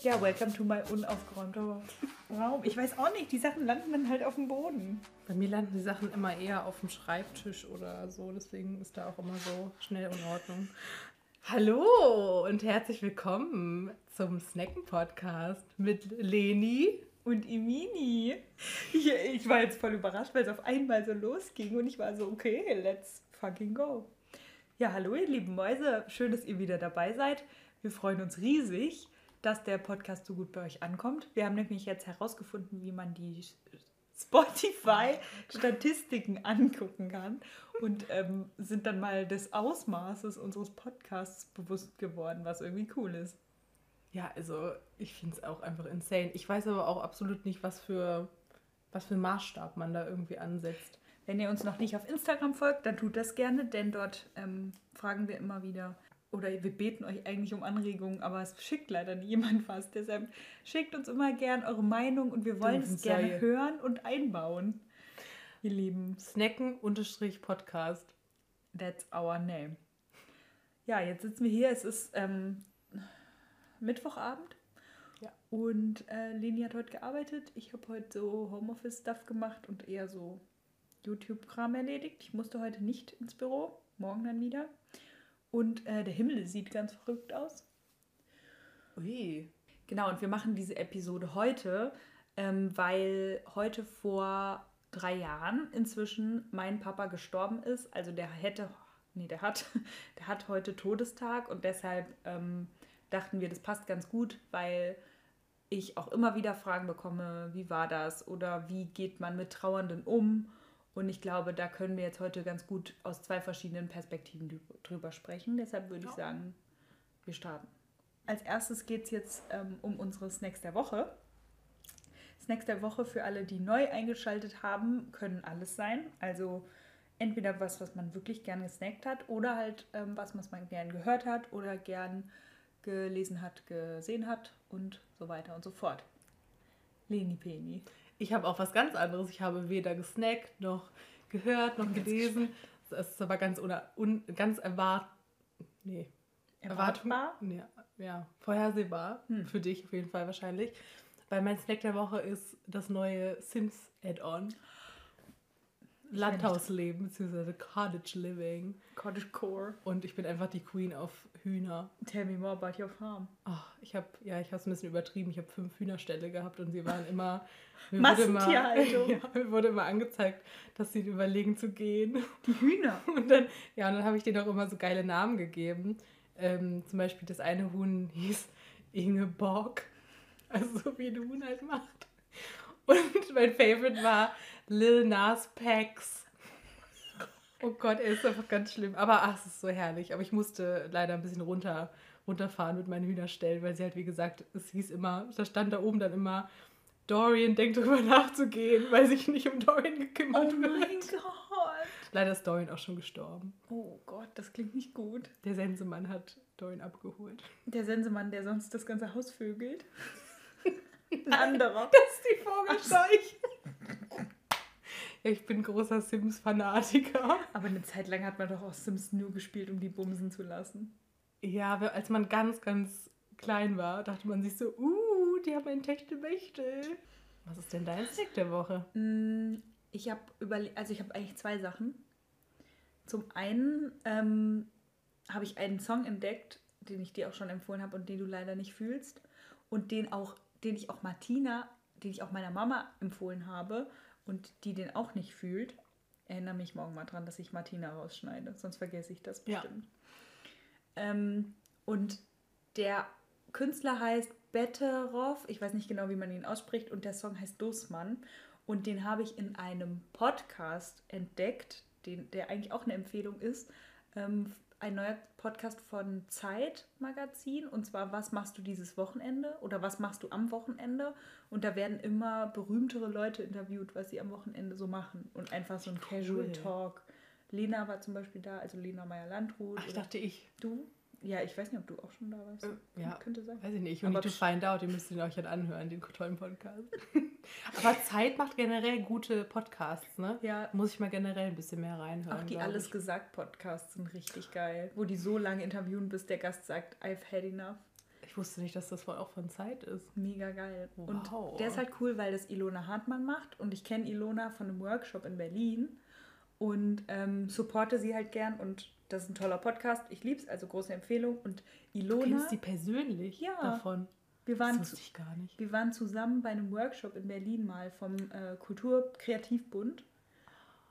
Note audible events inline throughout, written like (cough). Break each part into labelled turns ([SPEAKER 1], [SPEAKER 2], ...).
[SPEAKER 1] Ja, welcome to my unaufgeräumter Raum. Ich weiß auch nicht, die Sachen landen dann halt auf dem Boden.
[SPEAKER 2] Bei mir landen die Sachen immer eher auf dem Schreibtisch oder so, deswegen ist da auch immer so schnell in Ordnung. Hallo und herzlich willkommen zum Snacken-Podcast mit Leni
[SPEAKER 1] und Imini. Ich, ich war jetzt voll überrascht, weil es auf einmal so losging und ich war so, okay, let's fucking go. Ja, hallo ihr lieben Mäuse, schön, dass ihr wieder dabei seid. Wir freuen uns riesig, dass der Podcast so gut bei euch ankommt. Wir haben nämlich jetzt herausgefunden, wie man die Spotify-Statistiken (laughs) angucken kann und ähm, sind dann mal des Ausmaßes unseres Podcasts bewusst geworden, was irgendwie cool ist.
[SPEAKER 2] Ja, also ich finde es auch einfach insane. Ich weiß aber auch absolut nicht, was für, was für Maßstab man da irgendwie ansetzt.
[SPEAKER 1] Wenn ihr uns noch nicht auf Instagram folgt, dann tut das gerne, denn dort ähm, fragen wir immer wieder oder wir beten euch eigentlich um Anregungen, aber es schickt leider niemand was. (laughs) Deshalb schickt uns immer gern eure Meinung und wir wollen es gerne Serie. hören und einbauen. Ihr Lieben.
[SPEAKER 2] Snacken-Podcast.
[SPEAKER 1] That's our name. Ja, jetzt sitzen wir hier. Es ist ähm, Mittwochabend. Ja. Und äh, Leni hat heute gearbeitet. Ich habe heute so Homeoffice-Stuff gemacht und eher so YouTube-Kram erledigt. Ich musste heute nicht ins Büro, morgen dann wieder. Und äh, der Himmel sieht ganz verrückt aus. Ui. Genau, und wir machen diese Episode heute, ähm, weil heute vor drei Jahren inzwischen mein Papa gestorben ist. Also der hätte, nee, der hat, (laughs) der hat heute Todestag und deshalb ähm, dachten wir, das passt ganz gut, weil ich auch immer wieder Fragen bekomme, wie war das oder wie geht man mit Trauernden um. Und ich glaube, da können wir jetzt heute ganz gut aus zwei verschiedenen Perspektiven drüber sprechen. Deshalb würde ja. ich sagen, wir starten. Als erstes geht es jetzt ähm, um unsere Snacks der Woche. Snacks der Woche für alle, die neu eingeschaltet haben, können alles sein. Also entweder was, was man wirklich gern gesnackt hat oder halt ähm, was, was man gern gehört hat oder gern gelesen hat, gesehen hat und so weiter und so fort. Leni Peni.
[SPEAKER 2] Ich habe auch was ganz anderes. Ich habe weder gesnackt noch gehört noch gelesen. Das ist aber ganz oder un, ganz erwart nee. Erwartbar? Ja, ja, vorhersehbar. Hm. Für dich auf jeden Fall wahrscheinlich. Weil mein Snack der Woche ist das neue Sims Add-on. Landhausleben, beziehungsweise Cottage Living.
[SPEAKER 1] Cottage Core.
[SPEAKER 2] Und ich bin einfach die Queen auf Hühner.
[SPEAKER 1] Tell me more about your farm.
[SPEAKER 2] Oh, ich habe ja, ich habe es ein bisschen übertrieben. Ich habe fünf Hühnerställe gehabt und sie waren immer. (laughs)
[SPEAKER 1] Massentierhaltung. (laughs)
[SPEAKER 2] ja, mir wurde immer angezeigt, dass sie überlegen zu gehen.
[SPEAKER 1] Die Hühner. (laughs)
[SPEAKER 2] Und dann, ja, und dann habe ich denen auch immer so geile Namen gegeben. Ähm, zum Beispiel das eine Huhn hieß Ingeborg. Also so wie ein Huhn halt macht. Und mein Favorite war Lil Nas Pax. Oh Gott, er ist einfach ganz schlimm. Aber ach, es ist so herrlich. Aber ich musste leider ein bisschen runter, runterfahren mit meinen Hühnerstellen, weil sie halt, wie gesagt, es hieß immer, da stand da oben dann immer, Dorian denkt darüber nachzugehen, weil sich nicht um Dorian gekümmert
[SPEAKER 1] oh wird. Oh mein Gott.
[SPEAKER 2] Leider ist Dorian auch schon gestorben.
[SPEAKER 1] Oh Gott, das klingt nicht gut.
[SPEAKER 2] Der Sensemann hat Dorian abgeholt.
[SPEAKER 1] Der Sensemann, der sonst das ganze Haus vögelt. (laughs) Ein anderer. (laughs)
[SPEAKER 2] Das ist die Vogelscheuche. Ja, ich bin großer Sims-Fanatiker.
[SPEAKER 1] Aber eine Zeit lang hat man doch auch Sims nur gespielt, um die bumsen zu lassen.
[SPEAKER 2] Ja, als man ganz, ganz klein war, dachte man sich so, uh, die haben ein Techtelmechtel. Was ist denn dein Snack der Woche?
[SPEAKER 1] Mm, ich habe überlegt, also ich habe eigentlich zwei Sachen. Zum einen ähm, habe ich einen Song entdeckt, den ich dir auch schon empfohlen habe und den du leider nicht fühlst. Und den auch, den ich auch Martina, den ich auch meiner Mama empfohlen habe und die den auch nicht fühlt, erinnere mich morgen mal dran, dass ich Martina rausschneide, sonst vergesse ich das bestimmt. Ja. Ähm, und der Künstler heißt Betteroff, ich weiß nicht genau, wie man ihn ausspricht, und der Song heißt Dussmann. Und den habe ich in einem Podcast entdeckt, den, der eigentlich auch eine Empfehlung ist, ähm, ein neuer Podcast von Zeit Magazin und zwar Was machst du dieses Wochenende oder was machst du am Wochenende? Und da werden immer berühmtere Leute interviewt, was sie am Wochenende so machen und einfach so ein cool. Casual Talk. Lena war zum Beispiel da, also Lena Meyer-Landrut.
[SPEAKER 2] Ach, ich dachte ich.
[SPEAKER 1] Du? Ja, ich weiß nicht, ob du auch schon da warst. Äh,
[SPEAKER 2] ja, könnte sein. Weiß ich nicht. Und to find out, ihr müsst ihn euch halt anhören, den tollen Podcast. (laughs) Aber Zeit macht generell gute Podcasts, ne? Ja. Muss ich mal generell ein bisschen mehr reinhören.
[SPEAKER 1] Auch die Alles gesagt Podcasts sind richtig geil, wo die so lange interviewen, bis der Gast sagt, I've had enough.
[SPEAKER 2] Ich wusste nicht, dass das voll auch von Zeit ist.
[SPEAKER 1] Mega geil. Wow. Und der ist halt cool, weil das Ilona Hartmann macht und ich kenne Ilona von einem Workshop in Berlin und ähm, supporte sie halt gern und das ist ein toller Podcast. Ich liebe es, also große Empfehlung. Und Ilona. Du kennst
[SPEAKER 2] sie persönlich ja, davon?
[SPEAKER 1] Wir waren, das wusste ich gar nicht. Wir waren zusammen bei einem Workshop in Berlin mal vom äh, Kulturkreativbund.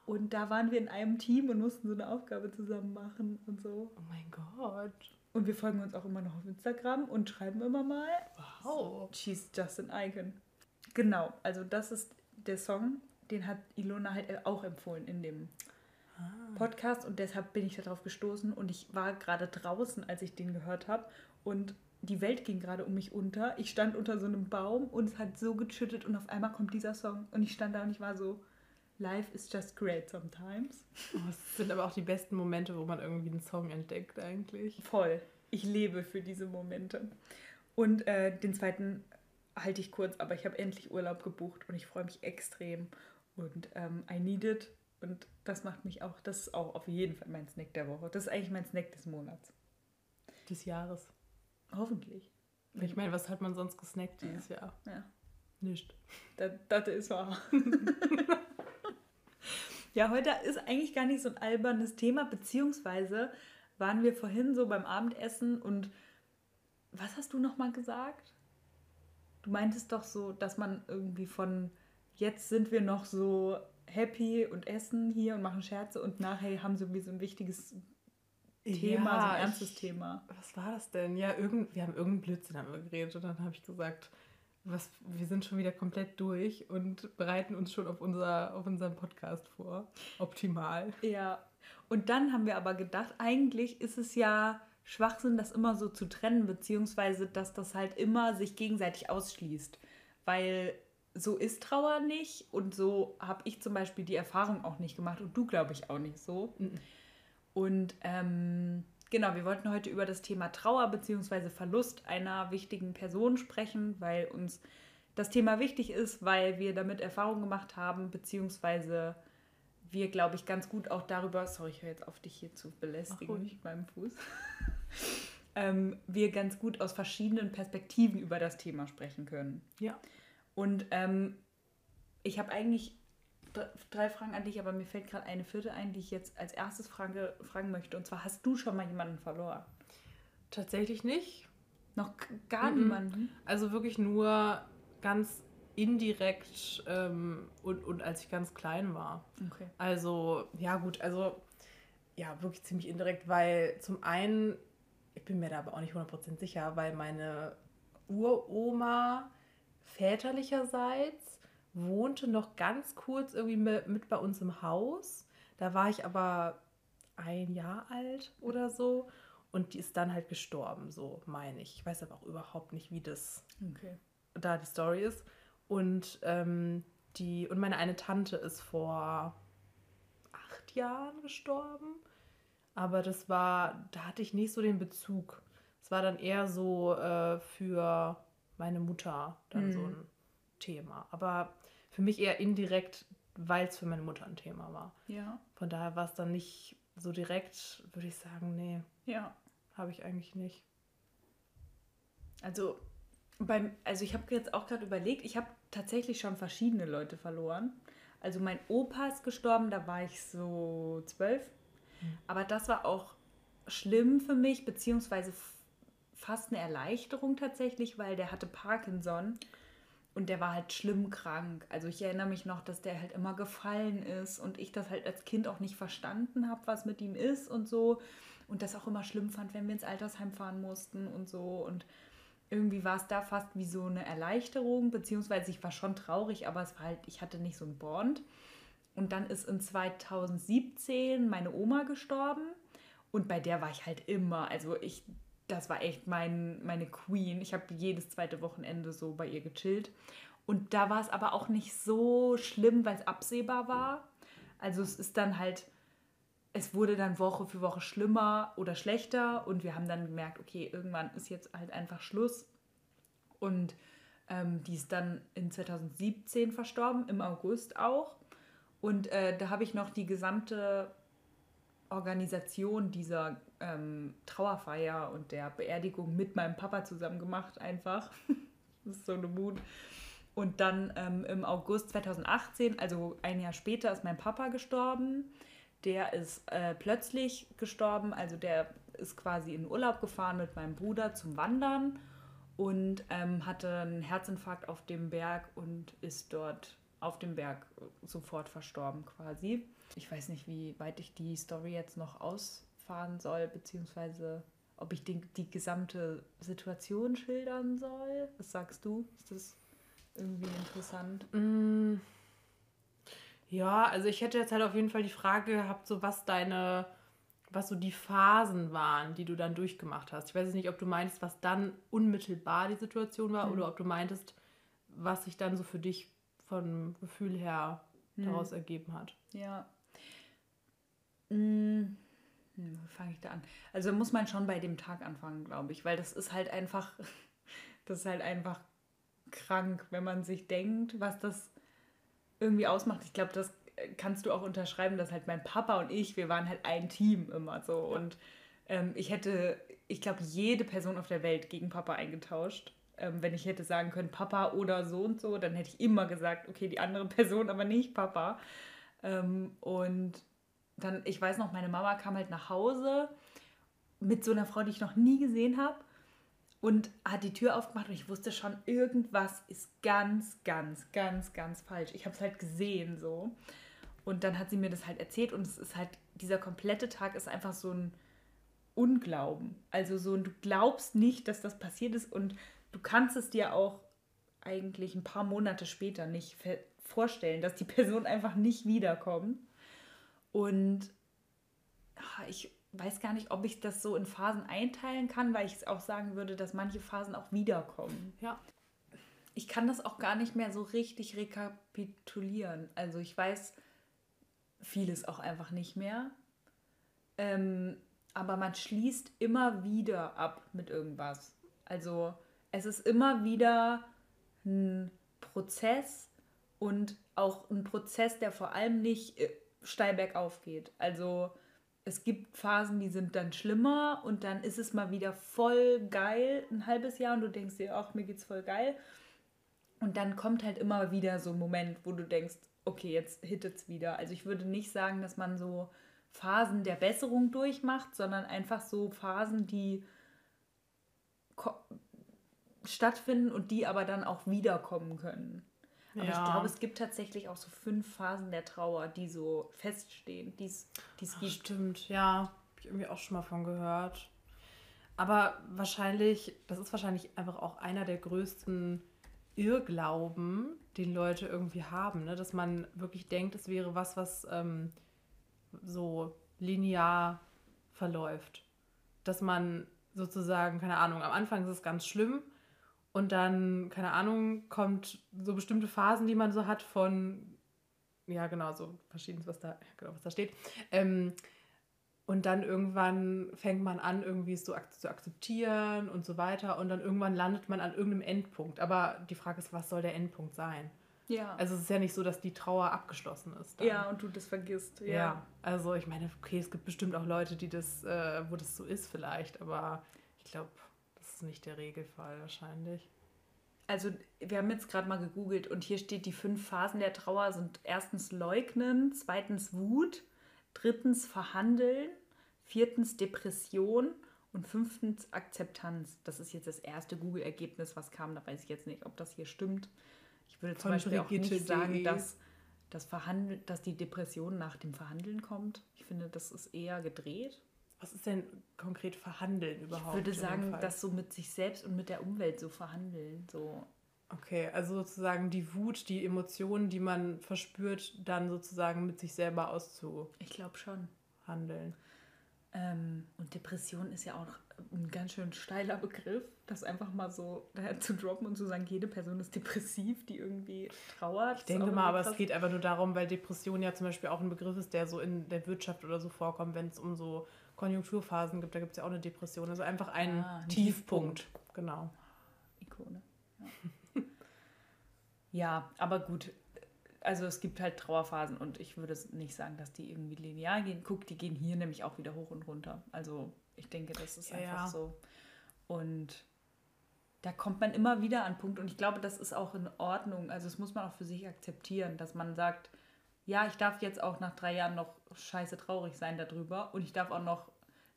[SPEAKER 1] Und da waren wir in einem Team und mussten so eine Aufgabe zusammen machen und so.
[SPEAKER 2] Oh mein Gott.
[SPEAKER 1] Und wir folgen uns auch immer noch auf Instagram und schreiben immer mal. Wow. She's just an icon. Genau, also das ist der Song, den hat Ilona halt auch empfohlen in dem ah. Podcast und deshalb bin ich darauf gestoßen und ich war gerade draußen, als ich den gehört habe und die Welt ging gerade um mich unter. Ich stand unter so einem Baum und es hat so geschüttet und auf einmal kommt dieser Song und ich stand da und ich war so, Life is just great sometimes.
[SPEAKER 2] Oh, das sind aber auch die besten Momente, wo man irgendwie einen Song entdeckt eigentlich.
[SPEAKER 1] Voll. Ich lebe für diese Momente. Und äh, den zweiten halte ich kurz, aber ich habe endlich Urlaub gebucht und ich freue mich extrem. Und ähm, I need it. Und das macht mich auch, das ist auch auf jeden Fall mein Snack der Woche. Das ist eigentlich mein Snack des Monats.
[SPEAKER 2] Des Jahres.
[SPEAKER 1] Hoffentlich.
[SPEAKER 2] Ich meine, was hat man sonst gesnackt dieses ja. Jahr? Ja. Nicht.
[SPEAKER 1] Das, das ist wahr. (laughs) ja, heute ist eigentlich gar nicht so ein albernes Thema, beziehungsweise waren wir vorhin so beim Abendessen und was hast du nochmal gesagt? Du meintest doch so, dass man irgendwie von jetzt sind wir noch so happy und essen hier und machen Scherze und nachher haben sie wie so ein wichtiges Thema, ja, so ein
[SPEAKER 2] ernstes ich, Thema. Was war das denn? Ja, irgend, wir haben irgendeinen Blödsinn haben wir geredet und dann habe ich gesagt, was, wir sind schon wieder komplett durch und bereiten uns schon auf, unser, auf unseren Podcast vor. Optimal.
[SPEAKER 1] Ja. Und dann haben wir aber gedacht, eigentlich ist es ja Schwachsinn, das immer so zu trennen, beziehungsweise dass das halt immer sich gegenseitig ausschließt. Weil so ist Trauer nicht und so habe ich zum Beispiel die Erfahrung auch nicht gemacht und du glaube ich auch nicht so. Mhm. Und ähm, genau, wir wollten heute über das Thema Trauer bzw. Verlust einer wichtigen Person sprechen, weil uns das Thema wichtig ist, weil wir damit Erfahrung gemacht haben, beziehungsweise wir, glaube ich, ganz gut auch darüber, sorry, ich höre jetzt auf dich hier zu belästigen mit meinem Fuß, (laughs) ähm, wir ganz gut aus verschiedenen Perspektiven über das Thema sprechen können. Ja. Und ähm, ich habe eigentlich drei Fragen an dich, aber mir fällt gerade eine vierte ein, die ich jetzt als erstes frage, fragen möchte. Und zwar, hast du schon mal jemanden verloren?
[SPEAKER 2] Tatsächlich nicht. Noch gar mhm. niemanden? Also wirklich nur ganz indirekt ähm, und, und als ich ganz klein war. Okay. Also, ja gut, also ja, wirklich ziemlich indirekt, weil zum einen, ich bin mir da aber auch nicht 100% sicher, weil meine Uroma väterlicherseits wohnte noch ganz kurz irgendwie mit bei uns im Haus. Da war ich aber ein Jahr alt oder so. Und die ist dann halt gestorben, so meine ich. Ich weiß aber auch überhaupt nicht, wie das okay. da die Story ist. Und ähm, die und meine eine Tante ist vor acht Jahren gestorben. Aber das war, da hatte ich nicht so den Bezug. Es war dann eher so äh, für meine Mutter dann mhm. so ein Thema. Aber für mich eher indirekt, weil es für meine Mutter ein Thema war. Ja. Von daher war es dann nicht so direkt, würde ich sagen, nee. Ja. Habe ich eigentlich nicht.
[SPEAKER 1] Also beim, also ich habe jetzt auch gerade überlegt, ich habe tatsächlich schon verschiedene Leute verloren. Also mein Opa ist gestorben, da war ich so zwölf. Mhm. Aber das war auch schlimm für mich, beziehungsweise fast eine Erleichterung tatsächlich, weil der hatte Parkinson und der war halt schlimm krank. Also ich erinnere mich noch, dass der halt immer gefallen ist und ich das halt als Kind auch nicht verstanden habe, was mit ihm ist und so. Und das auch immer schlimm fand, wenn wir ins Altersheim fahren mussten und so. Und irgendwie war es da fast wie so eine Erleichterung, beziehungsweise ich war schon traurig, aber es war halt, ich hatte nicht so einen Bond. Und dann ist in 2017 meine Oma gestorben und bei der war ich halt immer, also ich das war echt mein, meine Queen. Ich habe jedes zweite Wochenende so bei ihr gechillt. Und da war es aber auch nicht so schlimm, weil es absehbar war. Also es ist dann halt, es wurde dann Woche für Woche schlimmer oder schlechter und wir haben dann gemerkt, okay, irgendwann ist jetzt halt einfach Schluss. Und Ähm, die ist dann in 2017 verstorben, im August auch. Und äh, da habe ich noch die gesamte Organisation dieser ähm, Trauerfeier und der Beerdigung mit meinem Papa zusammen gemacht, einfach. (laughs) das ist so eine Mut. Und dann ähm, im August 2018, also ein Jahr später, ist mein Papa gestorben. Der ist äh, plötzlich gestorben, also der ist quasi in Urlaub gefahren mit meinem Bruder zum Wandern und ähm, hatte einen Herzinfarkt auf dem Berg und ist dort auf dem Berg sofort verstorben quasi. Ich weiß nicht, wie weit ich die Story jetzt noch ausfahren soll, beziehungsweise ob ich die, die gesamte Situation schildern soll. Was sagst du? Ist das irgendwie interessant?
[SPEAKER 2] Mm. Ja, also ich hätte jetzt halt auf jeden Fall die Frage gehabt, so was deine, was so die Phasen waren, die du dann durchgemacht hast. Ich weiß jetzt nicht, ob du meinst, was dann unmittelbar die Situation war mhm. oder ob du meintest, was sich dann so für dich vom Gefühl her mhm. daraus ergeben hat.
[SPEAKER 1] Ja. Hm, hm fange ich da an? Also muss man schon bei dem Tag anfangen, glaube ich, weil das ist halt einfach, (laughs) das ist halt einfach krank, wenn man sich denkt, was das irgendwie ausmacht. Ich glaube, das kannst du auch unterschreiben, dass halt mein Papa und ich, wir waren halt ein Team immer so. Und ähm, ich hätte, ich glaube, jede Person auf der Welt gegen Papa eingetauscht. Ähm, wenn ich hätte sagen können, Papa oder so und so, dann hätte ich immer gesagt, okay, die andere (laughs) Person, aber nicht Papa. Ähm, und dann, ich weiß noch, meine Mama kam halt nach Hause mit so einer Frau, die ich noch nie gesehen habe und hat die Tür aufgemacht und ich wusste schon, irgendwas ist ganz, ganz, ganz, ganz falsch. Ich habe es halt gesehen so. Und dann hat sie mir das halt erzählt und es ist halt, dieser komplette Tag ist einfach so ein Unglauben. Also so, du glaubst nicht, dass das passiert ist und du kannst es dir auch eigentlich ein paar Monate später nicht vorstellen, dass die Person einfach nicht wiederkommt. Und ah, ich weiß gar nicht, ob ich das so in Phasen einteilen kann, weil ich auch sagen würde, dass manche Phasen auch wiederkommen. Ja. Ich kann das auch gar nicht mehr so richtig rekapitulieren. Also ich weiß vieles auch einfach nicht mehr. Ähm, aber man schließt immer wieder ab mit irgendwas. Also es ist immer wieder ein Prozess und auch ein Prozess, der vor allem nicht äh, steil bergauf geht. Also es gibt Phasen, die sind dann schlimmer und dann ist es mal wieder voll geil, ein halbes Jahr und du denkst dir, ach, mir geht's voll geil. Und dann kommt halt immer wieder so ein Moment, wo du denkst, okay, jetzt hittet's wieder. Also ich würde nicht sagen, dass man so Phasen der Besserung durchmacht, sondern einfach so Phasen, die stattfinden und die aber dann auch wiederkommen können. Aber ja. ich glaube, es gibt tatsächlich auch so fünf Phasen der Trauer, die so feststehen, die es
[SPEAKER 2] gibt. Stimmt, ja. Habe ich irgendwie auch schon mal von gehört. Aber wahrscheinlich, das ist wahrscheinlich einfach auch einer der größten Irrglauben, den Leute irgendwie haben, ne? dass man wirklich denkt, es wäre was, was ähm, so linear verläuft. Dass man sozusagen, keine Ahnung, am Anfang ist es ganz schlimm und dann, keine Ahnung, kommt so bestimmte Phasen, die man so hat von, ja genau, so verschiedenes, was da, genau, was da steht. Ähm, und dann irgendwann fängt man an, irgendwie es so ak zu akzeptieren und so weiter. Und dann irgendwann landet man an irgendeinem Endpunkt. Aber die Frage ist, was soll der Endpunkt sein? Ja. Also es ist ja nicht so, dass die Trauer abgeschlossen ist.
[SPEAKER 1] Dann. Ja, und du das vergisst. Ja.
[SPEAKER 2] ja. Also ich meine, okay, es gibt bestimmt auch Leute, die das, äh, wo das so ist vielleicht, aber ich glaube, ist nicht der Regelfall wahrscheinlich.
[SPEAKER 1] Also wir haben jetzt gerade mal gegoogelt und hier steht, die fünf Phasen der Trauer sind erstens Leugnen, zweitens Wut, drittens Verhandeln, viertens Depression und fünftens Akzeptanz. Das ist jetzt das erste Google-Ergebnis, was kam. Da weiß ich jetzt nicht, ob das hier stimmt. Ich würde zum Von Beispiel auch nicht sagen, dass, das dass die Depression nach dem Verhandeln kommt. Ich finde, das ist eher gedreht.
[SPEAKER 2] Was ist denn konkret verhandeln überhaupt?
[SPEAKER 1] Ich würde sagen, dass so mit sich selbst und mit der Umwelt so verhandeln. So.
[SPEAKER 2] Okay, also sozusagen die Wut, die Emotionen, die man verspürt, dann sozusagen mit sich selber auszu.
[SPEAKER 1] Ich glaube schon. Handeln. Ähm, und Depression ist ja auch ein ganz schön steiler Begriff, das einfach mal so daher zu droppen und zu sagen, jede Person ist depressiv, die irgendwie trauert.
[SPEAKER 2] Ich denke mal, aber es geht einfach nur darum, weil Depression ja zum Beispiel auch ein Begriff ist, der so in der Wirtschaft oder so vorkommt, wenn es um so Konjunkturphasen gibt, da gibt es ja auch eine Depression. Also einfach ein ah, Tiefpunkt. Tiefpunkt. Genau. Ikone.
[SPEAKER 1] Ja. (laughs) Ja, aber gut. Also es gibt halt Trauerphasen und ich würde nicht sagen, dass die irgendwie linear gehen. Guck, die gehen hier nämlich auch wieder hoch und runter. Also ich denke, das ist ja, einfach ja. so. Und da kommt man immer wieder an Punkt und ich glaube, das ist auch in Ordnung. Also das muss man auch für sich akzeptieren, dass man sagt, ja, ich darf jetzt auch nach drei Jahren noch scheiße traurig sein darüber und ich darf auch noch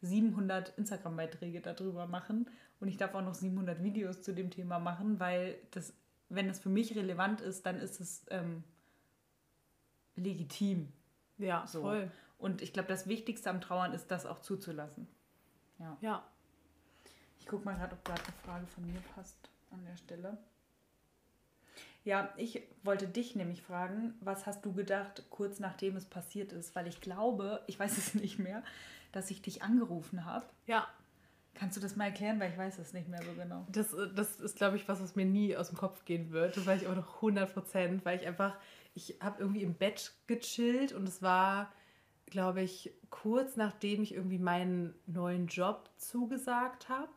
[SPEAKER 1] 700 Instagram-Beiträge darüber machen und ich darf auch noch 700 Videos zu dem Thema machen, weil das, wenn es für mich relevant ist, dann ist es ähm, legitim. Ja, so. voll. Und ich glaube, das Wichtigste am Trauern ist, das auch zuzulassen. Ja. ja. Ich gucke mal gerade, ob gerade eine Frage von mir passt an der Stelle. Ja, ich wollte dich nämlich fragen, was hast du gedacht, kurz nachdem es passiert ist? Weil ich glaube, ich weiß es (laughs) nicht mehr, dass ich dich angerufen habe. Ja. Kannst du das mal erklären, weil ich weiß es nicht mehr so genau.
[SPEAKER 2] Das, äh, das ist, glaube ich, was, was mir nie aus dem Kopf gehen wird. Das weiß ich auch noch 100 Prozent, weil ich einfach, ich habe irgendwie im Bett gechillt und es war, glaube ich, kurz nachdem ich irgendwie meinen neuen Job zugesagt habe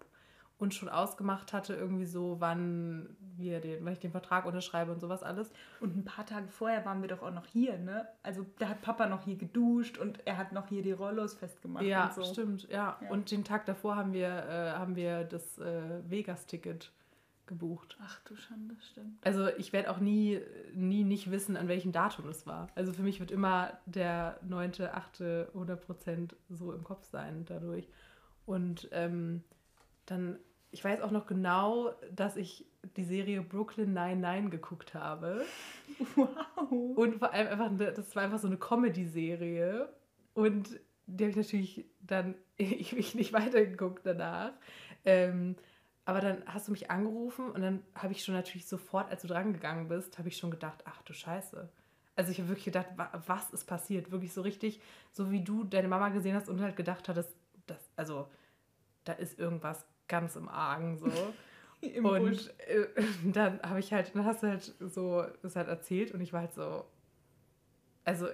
[SPEAKER 2] und schon ausgemacht hatte, irgendwie so, wann wir den, wann ich den Vertrag unterschreibe und sowas alles.
[SPEAKER 1] Und ein paar Tage vorher waren wir doch auch noch hier, ne? Also da hat Papa noch hier geduscht und er hat noch hier die Rollos festgemacht.
[SPEAKER 2] Ja, so. stimmt, ja. ja. Und den Tag davor haben wir, äh, haben wir das äh, Vegas-Ticket gebucht.
[SPEAKER 1] Ach du Schande, stimmt.
[SPEAKER 2] Also ich werde auch nie, nie nicht wissen, an welchem Datum es war. Also für mich wird immer der 9., 8., 100 Prozent so im Kopf sein dadurch. Und ähm, dann, ich weiß auch noch genau, dass ich die Serie Brooklyn 99 geguckt habe. (laughs) Wow. Und vor allem einfach, das war einfach so eine Comedy-Serie. Und die habe ich natürlich dann (laughs) ewig nicht weitergeguckt danach. Ähm, aber dann hast du mich angerufen und dann habe ich schon natürlich sofort, als du drangegangen bist, habe ich schon gedacht, ach du Scheiße. Also ich habe wirklich gedacht, was ist passiert? Wirklich so richtig, so wie du deine Mama gesehen hast und halt gedacht hattest, dass, also da ist irgendwas ganz im Argen so. (laughs) Im und äh, (laughs) dann habe ich halt, dann hast du halt so das halt erzählt und ich war halt so, also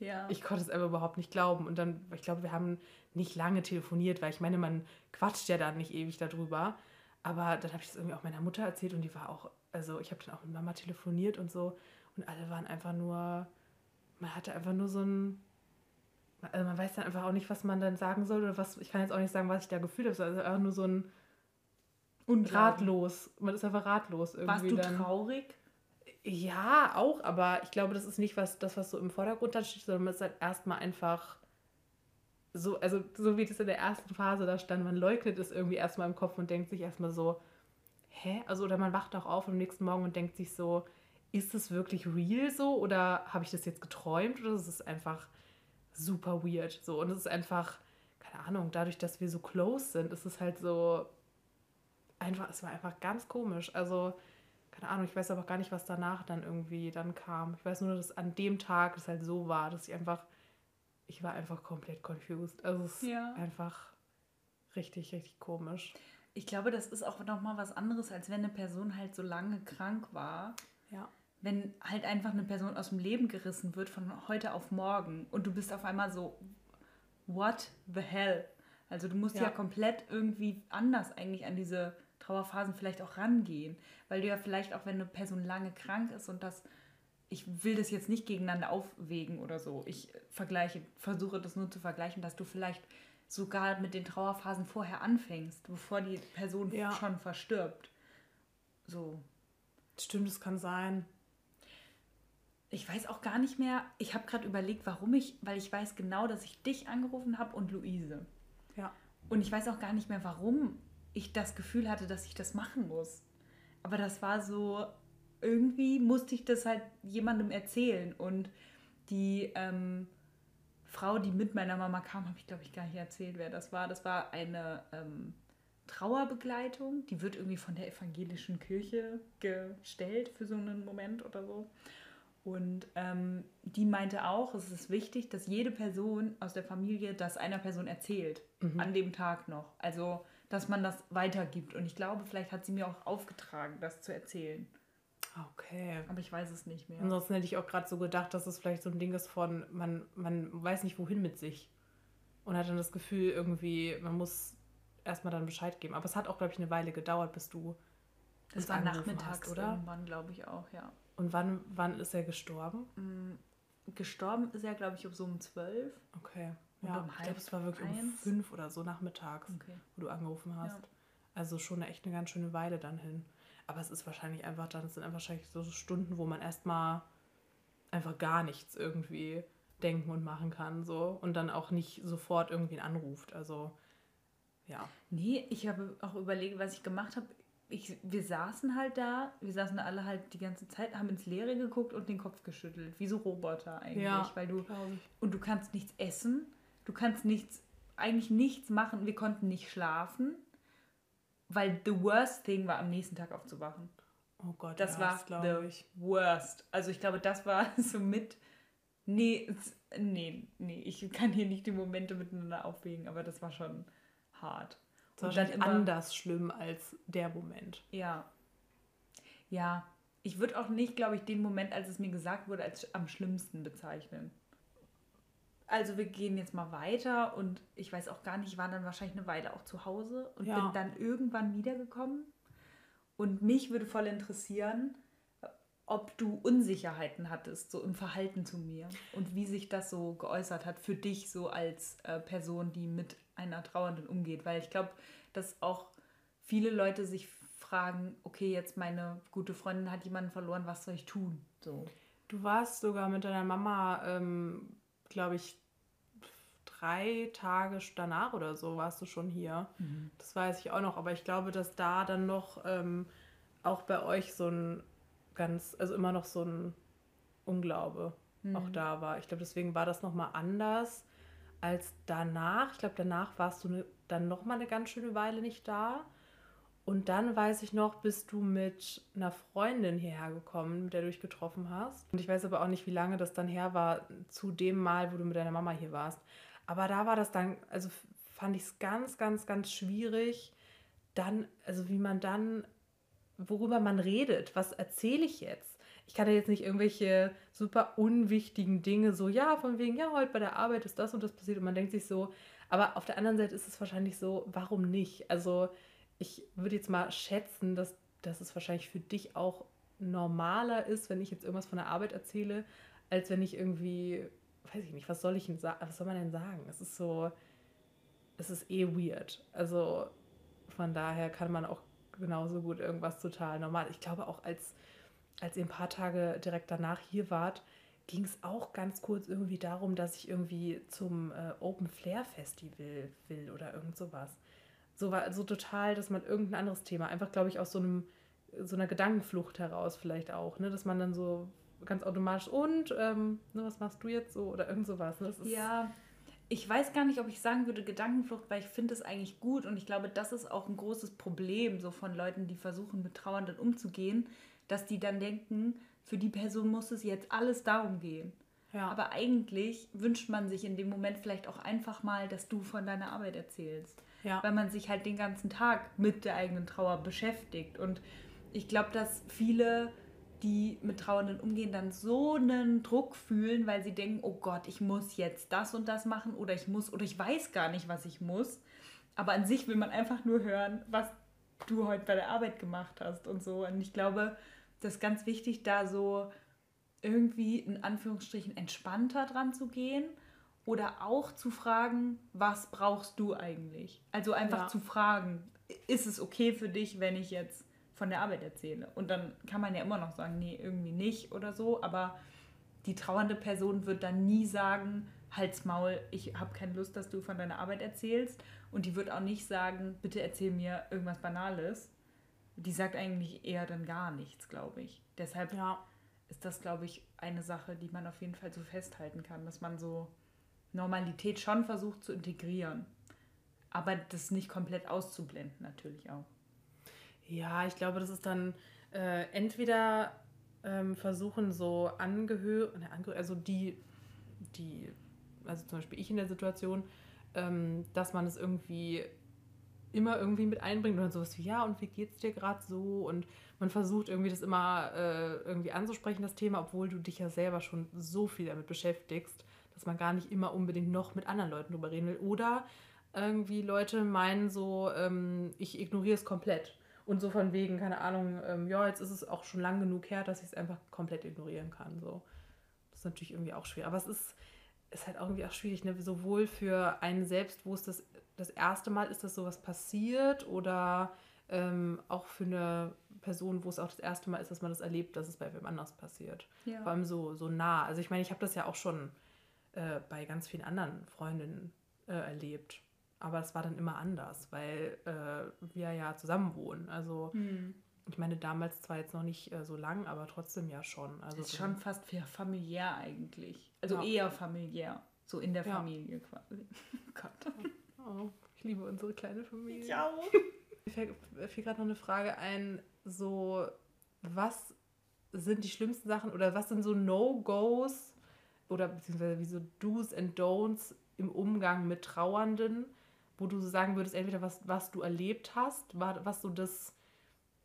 [SPEAKER 2] ja. ich konnte es einfach überhaupt nicht glauben. Und dann, ich glaube, wir haben nicht lange telefoniert, weil ich meine, man quatscht ja dann nicht ewig darüber. Aber dann habe ich das irgendwie auch meiner Mutter erzählt und die war auch, also ich habe dann auch mit Mama telefoniert und so und alle waren einfach nur, man hatte einfach nur so ein, also man weiß dann einfach auch nicht, was man dann sagen soll oder was, ich kann jetzt auch nicht sagen, was ich da gefühlt habe, also einfach nur so ein und ratlos. Man ist einfach ratlos irgendwie. Warst du dann. traurig? Ja, auch, aber ich glaube, das ist nicht was, das, was so im Vordergrund dann steht, sondern man ist halt erstmal einfach so, also so wie das in der ersten Phase da stand, man leugnet es irgendwie erstmal im Kopf und denkt sich erstmal so, hä? Also, oder man wacht auch auf am nächsten Morgen und denkt sich so, ist es wirklich real so oder habe ich das jetzt geträumt oder ist es einfach super weird so und es ist einfach, keine Ahnung, dadurch, dass wir so close sind, ist es halt so, einfach, es war einfach ganz komisch. Also, keine Ahnung, ich weiß aber gar nicht, was danach dann irgendwie dann kam. Ich weiß nur, dass an dem Tag es halt so war, dass ich einfach, ich war einfach komplett confused. Also es ja. ist einfach richtig, richtig komisch.
[SPEAKER 1] Ich glaube, das ist auch nochmal was anderes, als wenn eine Person halt so lange krank war. Ja. Wenn halt einfach eine Person aus dem Leben gerissen wird von heute auf morgen und du bist auf einmal so, what the hell? Also du musst ja, ja komplett irgendwie anders eigentlich an diese Trauerphasen vielleicht auch rangehen. Weil du ja vielleicht auch, wenn eine Person lange krank ist und das, ich will das jetzt nicht gegeneinander aufwägen oder so. Ich vergleiche, versuche das nur zu vergleichen, dass du vielleicht sogar mit den Trauerphasen vorher anfängst, bevor die Person ja. schon verstirbt. So.
[SPEAKER 2] Stimmt, es kann sein.
[SPEAKER 1] Ich weiß auch gar nicht mehr, ich habe gerade überlegt, warum ich, weil ich weiß genau, dass ich dich angerufen habe und Luise. Ja. Und ich weiß auch gar nicht mehr, warum ich das Gefühl hatte, dass ich das machen muss. Aber das war so, irgendwie musste ich das halt jemandem erzählen. Und die ähm, Frau, die mit meiner Mama kam, habe ich glaube ich gar nicht erzählt, wer das war. Das war eine ähm, Trauerbegleitung. Die wird irgendwie von der evangelischen Kirche gestellt für so einen Moment oder so. Und ähm, die meinte auch, es ist wichtig, dass jede Person aus der Familie das einer Person erzählt, mhm. an dem Tag noch. Also dass man das weitergibt. Und ich glaube, vielleicht hat sie mir auch aufgetragen, das zu erzählen. Okay. Aber ich weiß es nicht mehr.
[SPEAKER 2] Ansonsten hätte ich auch gerade so gedacht, dass es vielleicht so ein Ding ist von, man, man weiß nicht, wohin mit sich. Und hat dann das Gefühl, irgendwie, man muss erstmal dann Bescheid geben. Aber es hat auch, glaube ich, eine Weile gedauert, bis du. Das war nachmittags
[SPEAKER 1] hast, oder? Irgendwann, glaube ich auch, ja.
[SPEAKER 2] Und wann, wann ist er gestorben?
[SPEAKER 1] Mm, gestorben ist er, glaube ich, um so um zwölf. Okay.
[SPEAKER 2] ja, um ich glaube, es war wirklich eins. um fünf oder so nachmittags, okay. wo du angerufen hast. Ja. Also schon echt eine ganz schöne Weile dann hin. Aber es ist wahrscheinlich einfach dann, sind einfach wahrscheinlich so Stunden, wo man erstmal einfach gar nichts irgendwie denken und machen kann. So. Und dann auch nicht sofort irgendwen anruft. Also ja.
[SPEAKER 1] Nee, ich habe auch überlegt, was ich gemacht habe. Ich, wir saßen halt da, wir saßen da alle halt die ganze Zeit, haben ins Leere geguckt und den Kopf geschüttelt, wie so Roboter eigentlich, ja, weil du und du kannst nichts essen, du kannst nichts, eigentlich nichts machen. Wir konnten nicht schlafen, weil the worst thing war, am nächsten Tag aufzuwachen. Oh Gott, das ja, war das the ich. worst. Also ich glaube, das war (laughs) so mit, nee, nee, nee, ich kann hier nicht die Momente miteinander aufwägen, aber das war schon hart.
[SPEAKER 2] Das war immer, anders schlimm als der Moment.
[SPEAKER 1] Ja. Ja. Ich würde auch nicht, glaube ich, den Moment, als es mir gesagt wurde, als am schlimmsten bezeichnen. Also wir gehen jetzt mal weiter und ich weiß auch gar nicht, ich war dann wahrscheinlich eine Weile auch zu Hause und ja. bin dann irgendwann wiedergekommen. Und mich würde voll interessieren, ob du Unsicherheiten hattest, so im Verhalten zu mir und wie sich das so geäußert hat für dich so als äh, Person, die mit einer Trauernden umgeht. Weil ich glaube, dass auch viele Leute sich fragen, okay, jetzt meine gute Freundin hat jemanden verloren, was soll ich tun? So.
[SPEAKER 2] Du warst sogar mit deiner Mama, ähm, glaube ich, drei Tage danach oder so warst du schon hier. Mhm. Das weiß ich auch noch, aber ich glaube, dass da dann noch ähm, auch bei euch so ein ganz, also immer noch so ein Unglaube mhm. auch da war. Ich glaube, deswegen war das nochmal anders als danach. Ich glaube, danach warst du ne, dann nochmal eine ganz schöne Weile nicht da. Und dann weiß ich noch, bist du mit einer Freundin hierher gekommen, mit der du dich getroffen hast. Und ich weiß aber auch nicht, wie lange das dann her war, zu dem Mal, wo du mit deiner Mama hier warst. Aber da war das dann, also fand ich es ganz, ganz, ganz schwierig, dann, also wie man dann, worüber man redet, was erzähle ich jetzt? ich kann ja jetzt nicht irgendwelche super unwichtigen Dinge so, ja, von wegen, ja, heute bei der Arbeit ist das und das passiert und man denkt sich so, aber auf der anderen Seite ist es wahrscheinlich so, warum nicht? Also ich würde jetzt mal schätzen, dass, dass es wahrscheinlich für dich auch normaler ist, wenn ich jetzt irgendwas von der Arbeit erzähle, als wenn ich irgendwie, weiß ich nicht, was soll ich denn sagen, was soll man denn sagen? Es ist so, es ist eh weird. Also von daher kann man auch genauso gut irgendwas total normal. Ich glaube auch als als ihr ein paar Tage direkt danach hier wart, ging es auch ganz kurz irgendwie darum, dass ich irgendwie zum äh, Open Flair Festival will oder irgend sowas. So war so total, dass man irgendein anderes Thema, einfach glaube ich aus so einem so einer Gedankenflucht heraus vielleicht auch, ne, dass man dann so ganz automatisch und ähm, ne, was machst du jetzt so oder irgend sowas. Ne?
[SPEAKER 1] ja, ich weiß gar nicht, ob ich sagen würde Gedankenflucht, weil ich finde es eigentlich gut und ich glaube, das ist auch ein großes Problem so von Leuten, die versuchen mit Trauernden umzugehen, dass die dann denken, für die Person muss es jetzt alles darum gehen. Ja. Aber eigentlich wünscht man sich in dem Moment vielleicht auch einfach mal, dass du von deiner Arbeit erzählst. Ja. Weil man sich halt den ganzen Tag mit der eigenen Trauer beschäftigt. Und ich glaube, dass viele, die mit Trauernden umgehen, dann so einen Druck fühlen, weil sie denken, oh Gott, ich muss jetzt das und das machen oder ich muss oder ich weiß gar nicht, was ich muss. Aber an sich will man einfach nur hören, was du heute bei der Arbeit gemacht hast und so. Und ich glaube, das ist ganz wichtig, da so irgendwie in Anführungsstrichen entspannter dran zu gehen oder auch zu fragen, was brauchst du eigentlich? Also einfach ja. zu fragen, ist es okay für dich, wenn ich jetzt von der Arbeit erzähle? Und dann kann man ja immer noch sagen, nee, irgendwie nicht oder so, aber die trauernde Person wird dann nie sagen, halt's Maul, ich habe keine Lust, dass du von deiner Arbeit erzählst. Und die wird auch nicht sagen, bitte erzähl mir irgendwas Banales, die sagt eigentlich eher dann gar nichts, glaube ich. Deshalb ja. ist das, glaube ich, eine Sache, die man auf jeden Fall so festhalten kann, dass man so Normalität schon versucht zu integrieren, aber das nicht komplett auszublenden natürlich auch.
[SPEAKER 2] Ja, ich glaube, das ist dann äh, entweder ähm, versuchen so Angehörige, also die, die, also zum Beispiel ich in der Situation, ähm, dass man es irgendwie immer irgendwie mit einbringt und dann sowas wie, ja, und wie geht's dir gerade so? Und man versucht irgendwie das immer äh, irgendwie anzusprechen, das Thema, obwohl du dich ja selber schon so viel damit beschäftigst, dass man gar nicht immer unbedingt noch mit anderen Leuten drüber reden will. Oder irgendwie Leute meinen so, ähm, ich ignoriere es komplett. Und so von wegen, keine Ahnung, ähm, ja, jetzt ist es auch schon lang genug her, dass ich es einfach komplett ignorieren kann. So. Das ist natürlich irgendwie auch schwierig. Aber es ist, ist halt irgendwie auch schwierig, ne? sowohl für einen selbst, wo es das, das erste Mal ist, dass sowas passiert, oder ähm, auch für eine Person, wo es auch das erste Mal ist, dass man das erlebt, dass es bei wem anders passiert. Ja. Vor allem so, so nah. Also ich meine, ich habe das ja auch schon äh, bei ganz vielen anderen Freundinnen äh, erlebt. Aber es war dann immer anders, weil äh, wir ja zusammen wohnen. Also hm. ich meine, damals zwar jetzt noch nicht äh, so lang, aber trotzdem ja schon. Also
[SPEAKER 1] das ist schon fast familiär eigentlich. Also ja. eher familiär. So in der ja. Familie quasi. (laughs) Gott.
[SPEAKER 2] Oh, ich liebe unsere kleine Familie. Ich auch. (laughs) Mir fällt, fiel gerade noch eine Frage ein, so was sind die schlimmsten Sachen oder was sind so No-Gos oder beziehungsweise wie so Do's and Don'ts im Umgang mit Trauernden, wo du so sagen würdest, entweder was, was du erlebt hast, war, was so das,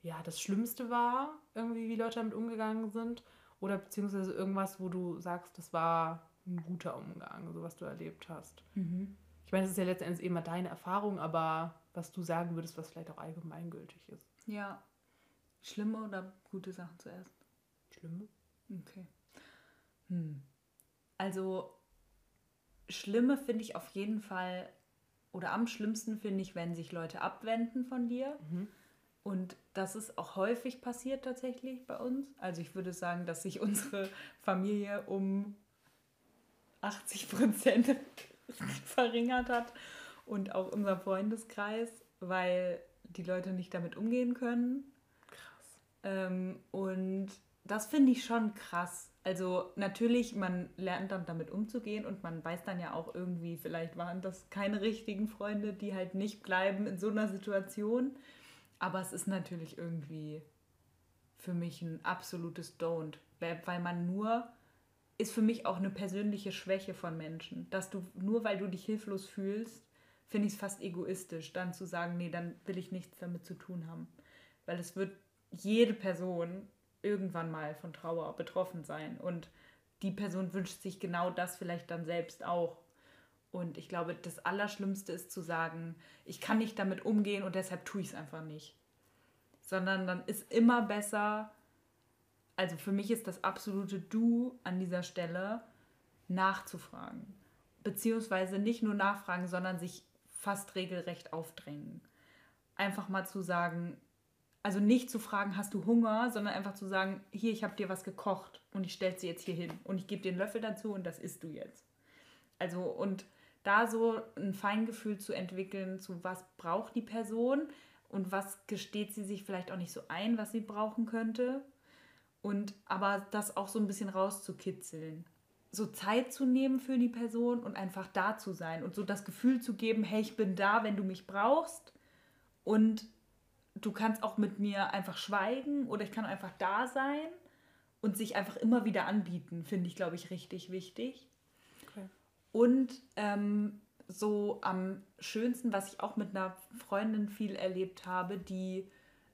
[SPEAKER 2] ja, das Schlimmste war, irgendwie wie Leute damit umgegangen sind, oder beziehungsweise irgendwas, wo du sagst, das war ein guter Umgang, so was du erlebt hast. Mhm. Ich meine, es ist ja letztendlich immer deine Erfahrung, aber was du sagen würdest, was vielleicht auch allgemeingültig ist.
[SPEAKER 1] Ja. Schlimme oder gute Sachen zuerst?
[SPEAKER 2] Schlimme.
[SPEAKER 1] Okay. Hm. Also, schlimme finde ich auf jeden Fall, oder am schlimmsten finde ich, wenn sich Leute abwenden von dir. Mhm. Und das ist auch häufig passiert tatsächlich bei uns. Also ich würde sagen, dass sich unsere Familie um 80 Prozent (laughs) verringert hat und auch unser Freundeskreis, weil die Leute nicht damit umgehen können. Krass. Ähm, und das finde ich schon krass. Also natürlich, man lernt dann damit umzugehen und man weiß dann ja auch irgendwie, vielleicht waren das keine richtigen Freunde, die halt nicht bleiben in so einer Situation. Aber es ist natürlich irgendwie für mich ein absolutes Don't, weil man nur ist für mich auch eine persönliche Schwäche von Menschen, dass du nur weil du dich hilflos fühlst, finde ich es fast egoistisch, dann zu sagen, nee, dann will ich nichts damit zu tun haben. Weil es wird jede Person irgendwann mal von Trauer betroffen sein. Und die Person wünscht sich genau das vielleicht dann selbst auch. Und ich glaube, das Allerschlimmste ist zu sagen, ich kann nicht damit umgehen und deshalb tue ich es einfach nicht. Sondern dann ist immer besser, also für mich ist das absolute Du an dieser Stelle, nachzufragen. Beziehungsweise nicht nur nachfragen, sondern sich fast regelrecht aufdrängen. Einfach mal zu sagen, also nicht zu fragen, hast du Hunger, sondern einfach zu sagen, hier, ich habe dir was gekocht und ich stelle sie jetzt hier hin und ich gebe dir einen Löffel dazu und das isst du jetzt. Also und da so ein Feingefühl zu entwickeln, zu was braucht die Person und was gesteht sie sich vielleicht auch nicht so ein, was sie brauchen könnte. Und aber das auch so ein bisschen rauszukitzeln so Zeit zu nehmen für die Person und einfach da zu sein und so das Gefühl zu geben, hey, ich bin da, wenn du mich brauchst und du kannst auch mit mir einfach schweigen oder ich kann einfach da sein und sich einfach immer wieder anbieten, finde ich, glaube ich, richtig wichtig. Okay. Und ähm, so am schönsten, was ich auch mit einer Freundin viel erlebt habe, die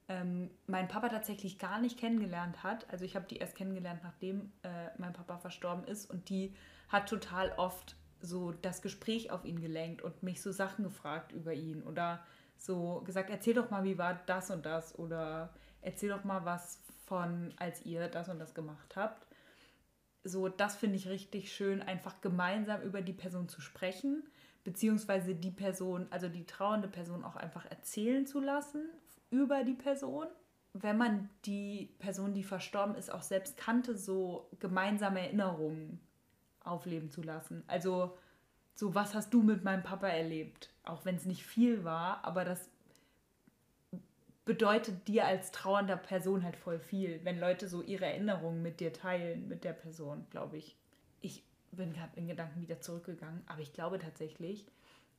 [SPEAKER 1] ähm, mein Papa tatsächlich gar nicht kennengelernt hat. Also ich habe die erst kennengelernt, nachdem äh, mein Papa verstorben ist. Und die hat total oft so das Gespräch auf ihn gelenkt und mich so Sachen gefragt über ihn. Oder so gesagt, erzähl doch mal, wie war das und das. Oder erzähl doch mal was von, als ihr das und das gemacht habt. So, das finde ich richtig schön, einfach gemeinsam über die Person zu sprechen, beziehungsweise die Person, also die trauernde Person auch einfach erzählen zu lassen über die Person. Wenn man die Person, die verstorben ist, auch selbst kannte, so gemeinsame Erinnerungen aufleben zu lassen. Also so, was hast du mit meinem Papa erlebt? Auch wenn es nicht viel war, aber das bedeutet dir als trauernder Person halt voll viel, wenn Leute so ihre Erinnerungen mit dir teilen, mit der Person, glaube ich. Ich bin gerade in Gedanken wieder zurückgegangen, aber ich glaube tatsächlich,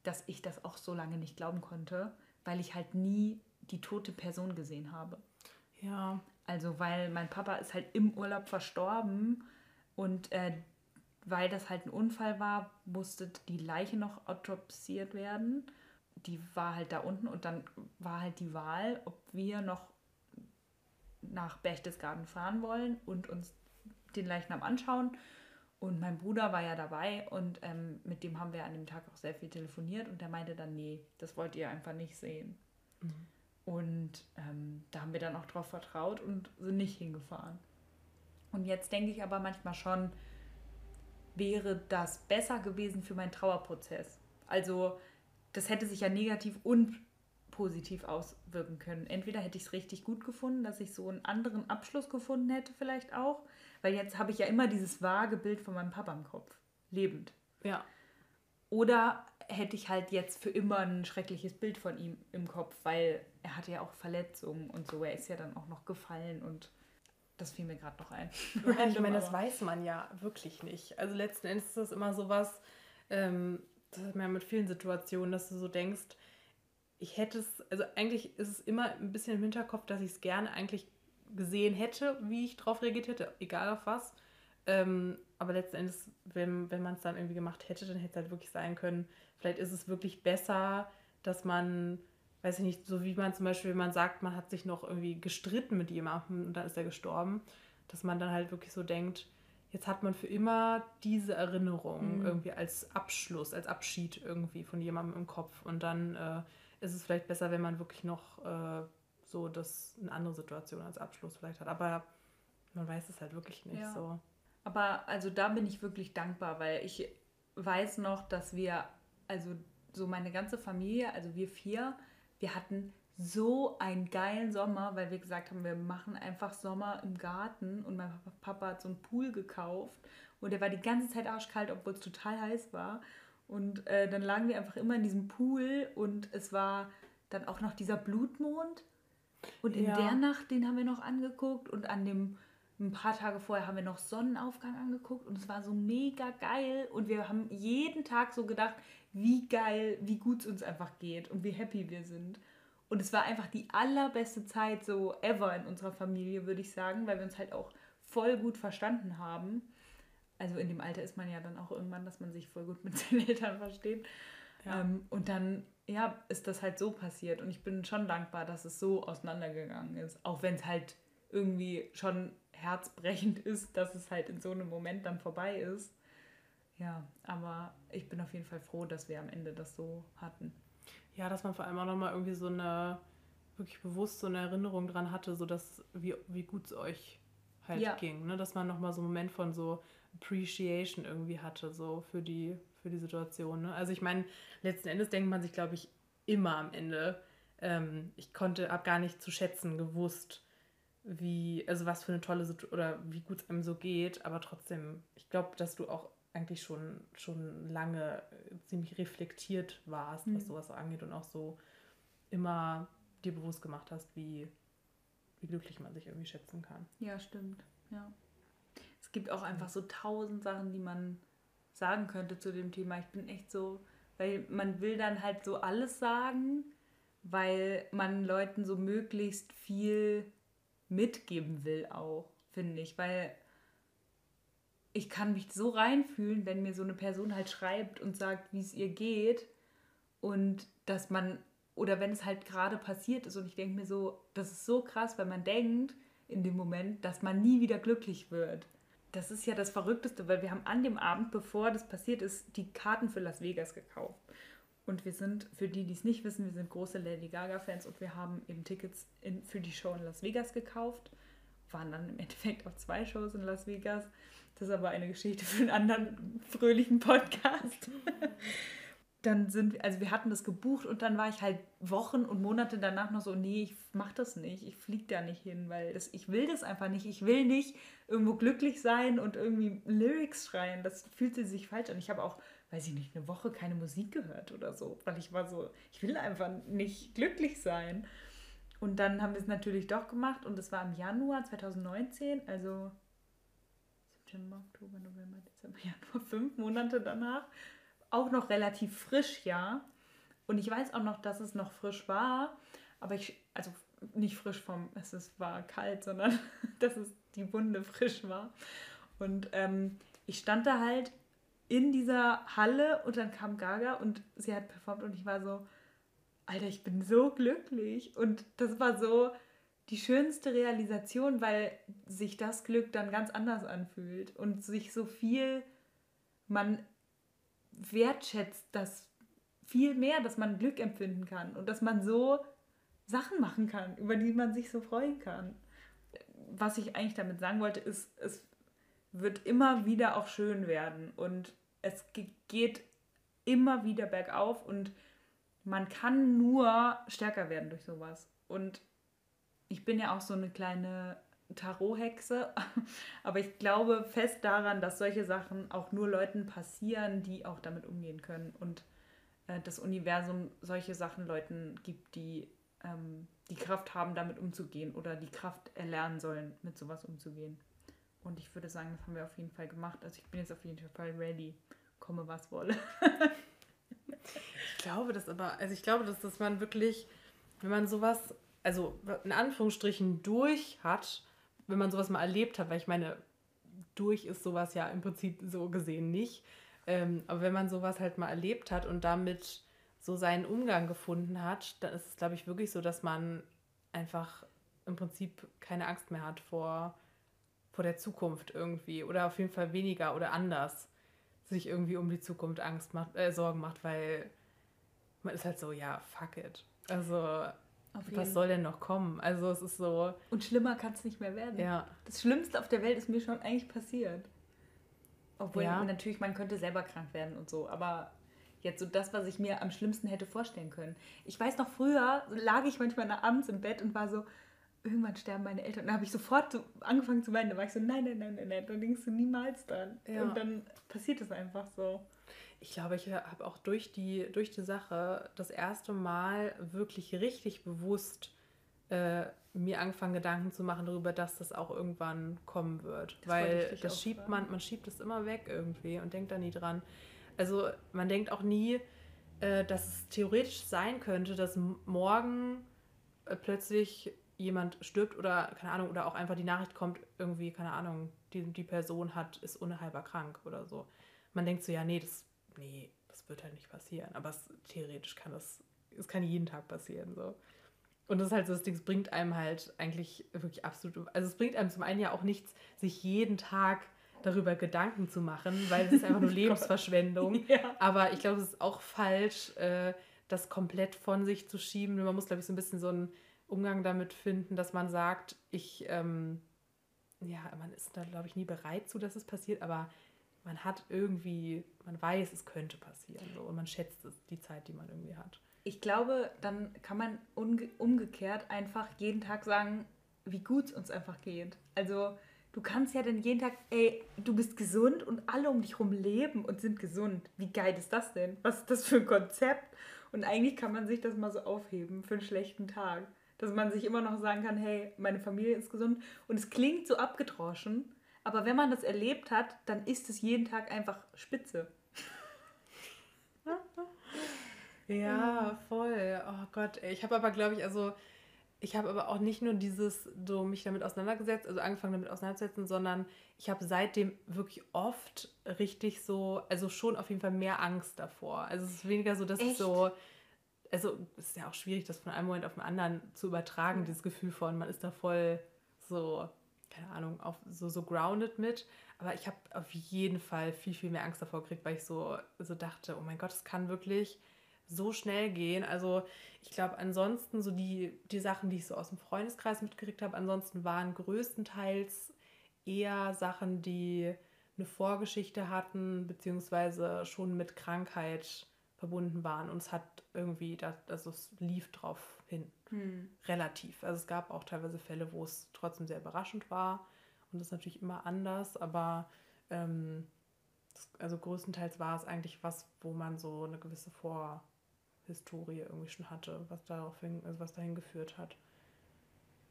[SPEAKER 1] dass ich das auch so lange nicht glauben konnte, weil ich halt nie die tote Person gesehen habe. Ja. Also, weil mein Papa ist halt im Urlaub verstorben und äh, weil das halt ein Unfall war, musste die Leiche noch autopsiert werden. Die war halt da unten und dann war halt die Wahl, ob wir noch nach Berchtesgaden fahren wollen und uns den Leichnam anschauen. Und mein Bruder war ja dabei und ähm, mit dem haben wir an dem Tag auch sehr viel telefoniert und der meinte dann, nee, das wollt ihr einfach nicht sehen. Mhm. Und ähm, haben wir dann auch darauf vertraut und sind nicht hingefahren. Und jetzt denke ich aber manchmal schon, wäre das besser gewesen für meinen Trauerprozess. Also das hätte sich ja negativ und positiv auswirken können. Entweder hätte ich es richtig gut gefunden, dass ich so einen anderen Abschluss gefunden hätte, vielleicht auch, weil jetzt habe ich ja immer dieses vage Bild von meinem Papa im Kopf, lebend. Ja. Oder hätte ich halt jetzt für immer ein schreckliches Bild von ihm im Kopf, weil er hatte ja auch Verletzungen und so. Er ist ja dann auch noch gefallen und das fiel mir gerade noch ein.
[SPEAKER 2] Ja, ich meine, das weiß man ja wirklich nicht. Also letzten Endes ist das immer so was, ähm, das hat man ja mit vielen Situationen, dass du so denkst, ich hätte es, also eigentlich ist es immer ein bisschen im Hinterkopf, dass ich es gerne eigentlich gesehen hätte, wie ich drauf reagiert hätte, egal auf was. Ähm, aber letzten Endes, wenn, wenn man es dann irgendwie gemacht hätte, dann hätte es halt wirklich sein können, vielleicht ist es wirklich besser, dass man, weiß ich nicht, so wie man zum Beispiel, wenn man sagt, man hat sich noch irgendwie gestritten mit jemandem und dann ist er gestorben, dass man dann halt wirklich so denkt, jetzt hat man für immer diese Erinnerung mhm. irgendwie als Abschluss, als Abschied irgendwie von jemandem im Kopf und dann äh, ist es vielleicht besser, wenn man wirklich noch äh, so das eine andere Situation als Abschluss vielleicht hat. Aber man weiß es halt wirklich nicht ja. so.
[SPEAKER 1] Aber also da bin ich wirklich dankbar, weil ich weiß noch, dass wir, also so meine ganze Familie, also wir vier, wir hatten so einen geilen Sommer, weil wir gesagt haben, wir machen einfach Sommer im Garten und mein Papa hat so einen Pool gekauft und der war die ganze Zeit arschkalt, obwohl es total heiß war. Und äh, dann lagen wir einfach immer in diesem Pool und es war dann auch noch dieser Blutmond. Und in ja. der Nacht, den haben wir noch angeguckt und an dem ein paar Tage vorher haben wir noch Sonnenaufgang angeguckt und es war so mega geil und wir haben jeden Tag so gedacht, wie geil, wie gut es uns einfach geht und wie happy wir sind. Und es war einfach die allerbeste Zeit so ever in unserer Familie, würde ich sagen, weil wir uns halt auch voll gut verstanden haben also in dem Alter ist man ja dann auch irgendwann, dass man sich voll gut mit (laughs) seinen Eltern versteht. Ja. Ähm, und dann, ja, ist das halt so passiert. Und ich bin schon dankbar, dass es so auseinandergegangen ist. Auch wenn es halt irgendwie schon herzbrechend (laughs) ist, dass es halt in so einem Moment dann vorbei ist. Ja, aber ich bin auf jeden Fall froh, dass wir am Ende das so hatten.
[SPEAKER 2] Ja, dass man vor allem auch nochmal irgendwie so eine, wirklich bewusst so eine Erinnerung dran hatte, so dass, wie, wie gut es euch halt ja. ging. Ne? Dass man nochmal so einen Moment von so, Appreciation irgendwie hatte, so für die, für die Situation. Ne? Also ich meine, letzten Endes denkt man sich, glaube ich, immer am Ende, ähm, ich konnte ab gar nicht zu schätzen gewusst, wie, also was für eine tolle Situation oder wie gut es einem so geht, aber trotzdem, ich glaube, dass du auch eigentlich schon, schon lange ziemlich reflektiert warst, mhm. was sowas angeht und auch so immer dir bewusst gemacht hast, wie, wie glücklich man sich irgendwie schätzen kann.
[SPEAKER 1] Ja, stimmt. Ja es gibt auch einfach so tausend Sachen, die man sagen könnte zu dem Thema. Ich bin echt so, weil man will dann halt so alles sagen, weil man Leuten so möglichst viel mitgeben will auch, finde ich. Weil ich kann mich so reinfühlen, wenn mir so eine Person halt schreibt und sagt, wie es ihr geht und dass man, oder wenn es halt gerade passiert ist und ich denke mir so, das ist so krass, weil man denkt in dem Moment, dass man nie wieder glücklich wird das ist ja das Verrückteste, weil wir haben an dem Abend, bevor das passiert ist, die Karten für Las Vegas gekauft. Und wir sind, für die, die es nicht wissen, wir sind große Lady Gaga-Fans und wir haben eben Tickets in, für die Show in Las Vegas gekauft. Waren dann im Endeffekt auch zwei Shows in Las Vegas. Das ist aber eine Geschichte für einen anderen fröhlichen Podcast. dann sind wir, also wir hatten das gebucht und dann war ich halt Wochen und Monate danach noch so, nee, ich mach das nicht, ich flieg da nicht hin, weil das, ich will das einfach nicht. Ich will nicht irgendwo glücklich sein und irgendwie Lyrics schreien. Das fühlte sich falsch an. Ich habe auch, weiß ich nicht, eine Woche keine Musik gehört oder so, weil ich war so, ich will einfach nicht glücklich sein. Und dann haben wir es natürlich doch gemacht und es war im Januar 2019, also September, Oktober, November, Dezember, (laughs) Januar, fünf Monate danach auch noch relativ frisch, ja. Und ich weiß auch noch, dass es noch frisch war, aber ich, also nicht frisch vom, es ist, war kalt, (laughs) sondern dass es die Wunde frisch war. Und ähm, ich stand da halt in dieser Halle und dann kam Gaga und sie hat performt und ich war so, Alter, ich bin so glücklich. Und das war so die schönste Realisation, weil sich das Glück dann ganz anders anfühlt und sich so viel man wertschätzt das viel mehr, dass man Glück empfinden kann und dass man so Sachen machen kann, über die man sich so freuen kann. Was ich eigentlich damit sagen wollte, ist, es wird immer wieder auch schön werden und es geht immer wieder bergauf und man kann nur stärker werden durch sowas. Und ich bin ja auch so eine kleine Tarot-Hexe, (laughs) aber ich glaube fest daran, dass solche Sachen auch nur Leuten passieren, die auch damit umgehen können und äh, das Universum solche Sachen Leuten gibt, die ähm, die Kraft haben, damit umzugehen oder die Kraft erlernen sollen, mit sowas umzugehen. Und ich würde sagen, das haben wir auf jeden Fall gemacht. Also ich bin jetzt auf jeden Fall ready, komme was wolle. (laughs)
[SPEAKER 2] ich glaube das aber, also ich glaube, dass, dass man wirklich, wenn man sowas, also in Anführungsstrichen durch hat, wenn man sowas mal erlebt hat, weil ich meine, durch ist sowas ja im Prinzip so gesehen nicht. Ähm, aber wenn man sowas halt mal erlebt hat und damit so seinen Umgang gefunden hat, dann ist es, glaube ich, wirklich so, dass man einfach im Prinzip keine Angst mehr hat vor, vor der Zukunft irgendwie. Oder auf jeden Fall weniger oder anders sich irgendwie um die Zukunft Angst macht, äh, Sorgen macht, weil man ist halt so, ja, fuck it. Also was soll denn noch kommen? Also es ist so.
[SPEAKER 1] Und schlimmer kann es nicht mehr werden. Ja. Das Schlimmste auf der Welt ist mir schon eigentlich passiert. Obwohl ja. natürlich, man könnte selber krank werden und so, aber jetzt so das, was ich mir am schlimmsten hätte vorstellen können. Ich weiß noch, früher lag ich manchmal abends im Bett und war so, irgendwann sterben meine Eltern. Und dann habe ich sofort so angefangen zu weinen. Da war ich so, nein, nein, nein, nein, nein, da denkst du niemals dran. Ja. Und dann passiert es einfach so.
[SPEAKER 2] Ich glaube, ich habe auch durch die, durch die Sache das erste Mal wirklich richtig bewusst äh, mir angefangen, Gedanken zu machen darüber, dass das auch irgendwann kommen wird. Das Weil das schiebt man, man schiebt es immer weg irgendwie und denkt da nie dran. Also man denkt auch nie, äh, dass es theoretisch sein könnte, dass morgen äh, plötzlich jemand stirbt oder keine Ahnung, oder auch einfach die Nachricht kommt, irgendwie, keine Ahnung, die, die Person hat, ist unheilbar krank oder so. Man denkt so, ja, nee, das nee, das wird halt nicht passieren. Aber es, theoretisch kann das, es kann jeden Tag passieren. So. Und das ist halt so das Ding, es bringt einem halt eigentlich wirklich absolut, also es bringt einem zum einen ja auch nichts, sich jeden Tag darüber Gedanken zu machen, weil es ist einfach (laughs) nur Lebensverschwendung. (laughs) ja. Aber ich glaube, es ist auch falsch, äh, das komplett von sich zu schieben. Man muss, glaube ich, so ein bisschen so einen Umgang damit finden, dass man sagt, ich, ähm, ja, man ist da, glaube ich, nie bereit zu, dass es passiert, aber man hat irgendwie, man weiß, es könnte passieren so, und man schätzt es, die Zeit, die man irgendwie hat.
[SPEAKER 1] Ich glaube, dann kann man umgekehrt einfach jeden Tag sagen, wie gut es uns einfach geht. Also du kannst ja dann jeden Tag, ey, du bist gesund und alle um dich herum leben und sind gesund. Wie geil ist das denn? Was ist das für ein Konzept? Und eigentlich kann man sich das mal so aufheben für einen schlechten Tag. Dass man sich immer noch sagen kann, hey, meine Familie ist gesund. Und es klingt so abgedroschen, aber wenn man das erlebt hat, dann ist es jeden Tag einfach spitze.
[SPEAKER 2] ja, voll. Oh Gott, ey. ich habe aber, glaube ich, also ich habe aber auch nicht nur dieses, so mich damit auseinandergesetzt, also angefangen damit auseinanderzusetzen, sondern ich habe seitdem wirklich oft richtig so, also schon auf jeden Fall mehr Angst davor. Also es ist weniger so, dass Echt? es so, also es ist ja auch schwierig, das von einem Moment auf den anderen zu übertragen, mhm. dieses Gefühl von, man ist da voll so keine Ahnung, auf so, so grounded mit. Aber ich habe auf jeden Fall viel, viel mehr Angst davor gekriegt, weil ich so, so dachte, oh mein Gott, es kann wirklich so schnell gehen. Also ich glaube, ansonsten so die, die Sachen, die ich so aus dem Freundeskreis mitgekriegt habe, ansonsten waren größtenteils eher Sachen, die eine Vorgeschichte hatten, beziehungsweise schon mit Krankheit verbunden waren. Und es hat irgendwie, das, also es lief drauf hin. Hm. Relativ. Also es gab auch teilweise Fälle, wo es trotzdem sehr überraschend war. Und das ist natürlich immer anders, aber ähm, das, also größtenteils war es eigentlich was, wo man so eine gewisse Vorhistorie irgendwie schon hatte, was daraufhin, also was dahin geführt hat.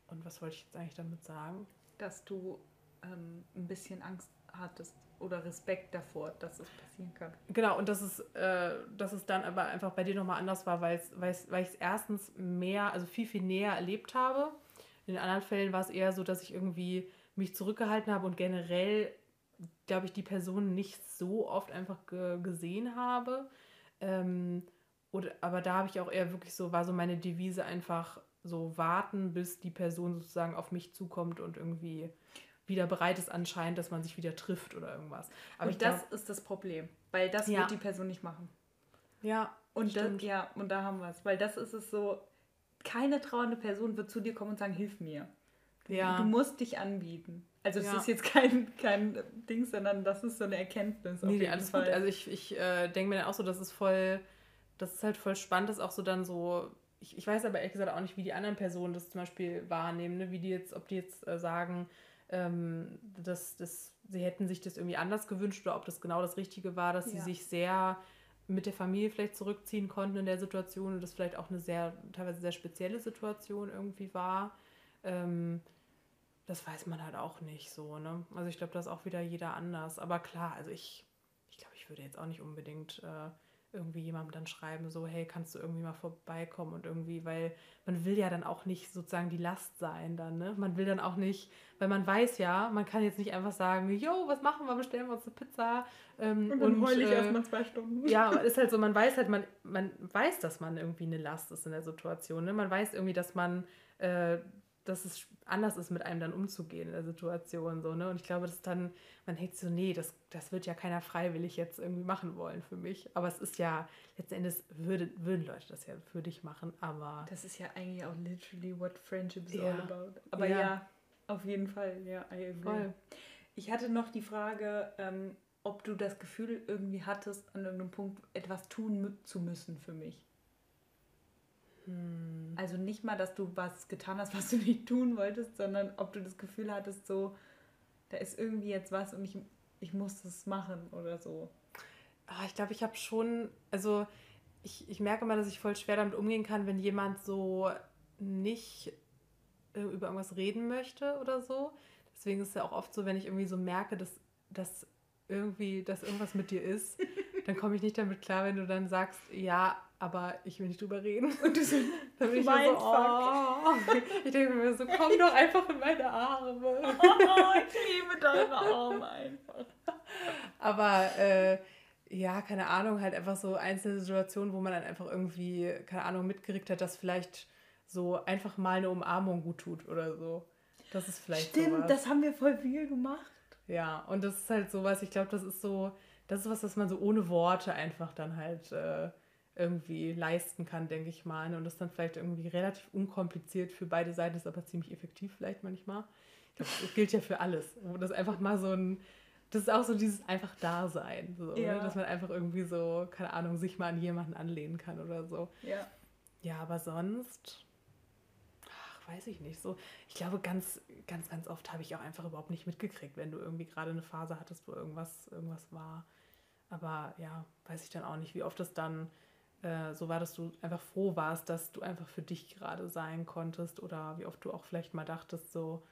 [SPEAKER 2] Und was wollte ich jetzt eigentlich damit sagen?
[SPEAKER 1] Dass du ähm, ein bisschen Angst hattest oder Respekt davor, dass es passieren kann.
[SPEAKER 2] Genau, und dass es, äh, dass es dann aber einfach bei dir nochmal anders war, weil ich es erstens mehr, also viel, viel näher erlebt habe. In anderen Fällen war es eher so, dass ich irgendwie mich zurückgehalten habe und generell, glaube ich, die Person nicht so oft einfach ge gesehen habe. Ähm, oder, aber da habe ich auch eher wirklich so, war so meine Devise einfach so warten, bis die Person sozusagen auf mich zukommt und irgendwie wieder bereit ist anscheinend, dass man sich wieder trifft oder irgendwas.
[SPEAKER 1] Aber und das glaub, ist das Problem, weil das ja. wird die Person nicht machen. Ja, und das, ja, und da haben wir es, weil das ist es so, keine trauernde Person wird zu dir kommen und sagen, hilf mir. Ja. Du musst dich anbieten. Also es ja. ist jetzt (laughs) kein, kein Ding, sondern das ist so eine Erkenntnis.
[SPEAKER 2] Nee, alles Fall. gut. Also ich, ich äh, denke mir dann auch so, dass es voll, das ist halt voll spannend, dass auch so dann so, ich, ich weiß aber ehrlich gesagt auch nicht, wie die anderen Personen das zum Beispiel wahrnehmen, ne? wie die jetzt, ob die jetzt äh, sagen, ähm, dass, dass sie hätten sich das irgendwie anders gewünscht oder ob das genau das Richtige war, dass ja. sie sich sehr mit der Familie vielleicht zurückziehen konnten in der Situation und das vielleicht auch eine sehr, teilweise sehr spezielle Situation irgendwie war. Ähm, das weiß man halt auch nicht so, ne? Also ich glaube, das ist auch wieder jeder anders. Aber klar, also ich, ich glaube, ich würde jetzt auch nicht unbedingt äh, irgendwie jemandem dann schreiben, so, hey, kannst du irgendwie mal vorbeikommen und irgendwie, weil man will ja dann auch nicht sozusagen die Last sein dann, ne? Man will dann auch nicht, weil man weiß ja, man kann jetzt nicht einfach sagen, yo, was machen wir, bestellen wir uns eine Pizza. Ähm, und dann heule ich äh, erstmal zwei Stunden. Ja, (laughs) ist halt so, man weiß halt, man, man weiß, dass man irgendwie eine Last ist in der Situation, ne? Man weiß irgendwie, dass man äh, dass es anders ist, mit einem dann umzugehen in der Situation. So, ne? Und ich glaube, dass dann, man denkt so, nee, das, das wird ja keiner freiwillig jetzt irgendwie machen wollen für mich. Aber es ist ja, letzten Endes würde, würden Leute das ja für dich machen, aber.
[SPEAKER 1] Das ist ja eigentlich auch literally what friendship is ja. all about. Aber ja. ja. auf jeden Fall, ja, I agree. Voll. Ich hatte noch die Frage, ähm, ob du das Gefühl irgendwie hattest, an irgendeinem Punkt etwas tun zu müssen für mich. Hm. Also nicht mal, dass du was getan hast, was du (laughs) nicht tun wolltest, sondern ob du das Gefühl hattest, so, da ist irgendwie jetzt was und ich, ich muss das machen oder so.
[SPEAKER 2] Ah, ich glaube, ich habe schon, also ich, ich merke mal, dass ich voll schwer damit umgehen kann, wenn jemand so nicht äh, über irgendwas reden möchte oder so. Deswegen ist es ja auch oft so, wenn ich irgendwie so merke, dass, dass irgendwie, dass irgendwas mit dir ist, (laughs) dann komme ich nicht damit klar, wenn du dann sagst, ja, aber ich will nicht drüber reden. (laughs) Und du so, (laughs) dann bin ich so, oh. (laughs) Ich denke mir so, komm doch einfach in meine Arme. Oh, ich liebe deine Arme einfach. Aber äh, ja, keine Ahnung, halt einfach so einzelne Situationen, wo man dann einfach irgendwie, keine Ahnung, mitgekriegt hat, dass vielleicht so einfach mal eine Umarmung gut tut oder so. Das ist vielleicht
[SPEAKER 1] Stimmt, sowas. das haben wir voll viel gemacht.
[SPEAKER 2] Ja, und das ist halt sowas, ich glaube, das ist so, das ist was, was man so ohne Worte einfach dann halt äh, irgendwie leisten kann, denke ich mal. Und das dann vielleicht irgendwie relativ unkompliziert für beide Seiten ist, aber ziemlich effektiv vielleicht manchmal. Ich glaube, das gilt ja für alles. Das einfach mal so ein, das ist auch so dieses einfach Dasein. So, ne? ja. ne? Dass man einfach irgendwie so, keine Ahnung, sich mal an jemanden anlehnen kann oder so. Ja. Ja, aber sonst, ach, weiß ich nicht. So, ich glaube, ganz, ganz, ganz oft habe ich auch einfach überhaupt nicht mitgekriegt, wenn du irgendwie gerade eine Phase hattest, wo irgendwas, irgendwas war. Aber ja, weiß ich dann auch nicht, wie oft das dann äh, so war, dass du einfach froh warst, dass du einfach für dich gerade sein konntest oder wie oft du auch vielleicht mal dachtest, so,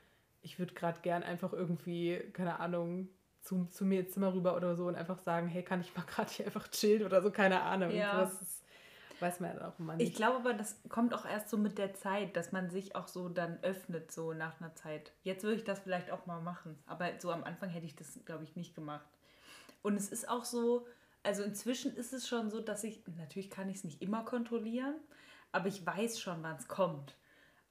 [SPEAKER 2] ich würde gerade gern einfach irgendwie, keine Ahnung, zu, zu mir ins Zimmer rüber oder so und einfach sagen, hey, kann ich mal (laughs) gerade hier einfach chillen oder so, keine Ahnung. Ja. Das ist, weiß man ja auch
[SPEAKER 1] immer nicht. Ich glaube aber, das kommt auch erst so mit der Zeit, dass man sich auch so dann öffnet, so nach einer Zeit. Jetzt würde ich das vielleicht auch mal machen, aber so am Anfang hätte ich das, glaube ich, nicht gemacht. Und es ist auch so, also inzwischen ist es schon so, dass ich, natürlich kann ich es nicht immer kontrollieren, aber ich weiß schon, wann es kommt.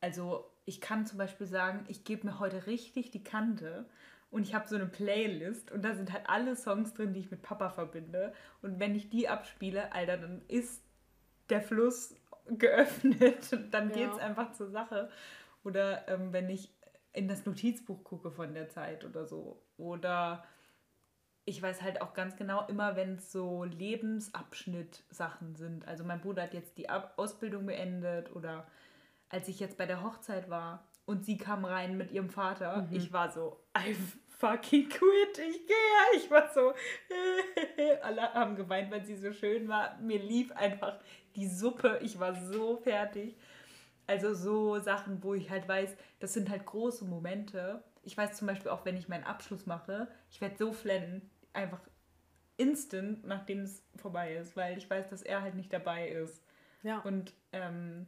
[SPEAKER 1] Also ich kann zum Beispiel sagen, ich gebe mir heute richtig die Kante und ich habe so eine Playlist und da sind halt alle Songs drin, die ich mit Papa verbinde. Und wenn ich die abspiele, Alter, dann ist der Fluss geöffnet und dann geht es einfach zur Sache. Oder ähm, wenn ich in das Notizbuch gucke von der Zeit oder so. Oder ich weiß halt auch ganz genau, immer wenn es so Lebensabschnitt-Sachen sind. Also mein Bruder hat jetzt die Ausbildung beendet oder als ich jetzt bei der Hochzeit war und sie kam rein mit ihrem Vater, mhm. ich war so, I fucking quit, ich gehe. Ich war so, (laughs) alle haben geweint, weil sie so schön war. Mir lief einfach die Suppe, ich war so fertig. Also so Sachen, wo ich halt weiß, das sind halt große Momente. Ich weiß zum Beispiel auch, wenn ich meinen Abschluss mache, ich werde so flennen einfach instant, nachdem es vorbei ist, weil ich weiß, dass er halt nicht dabei ist. Ja. Und ähm,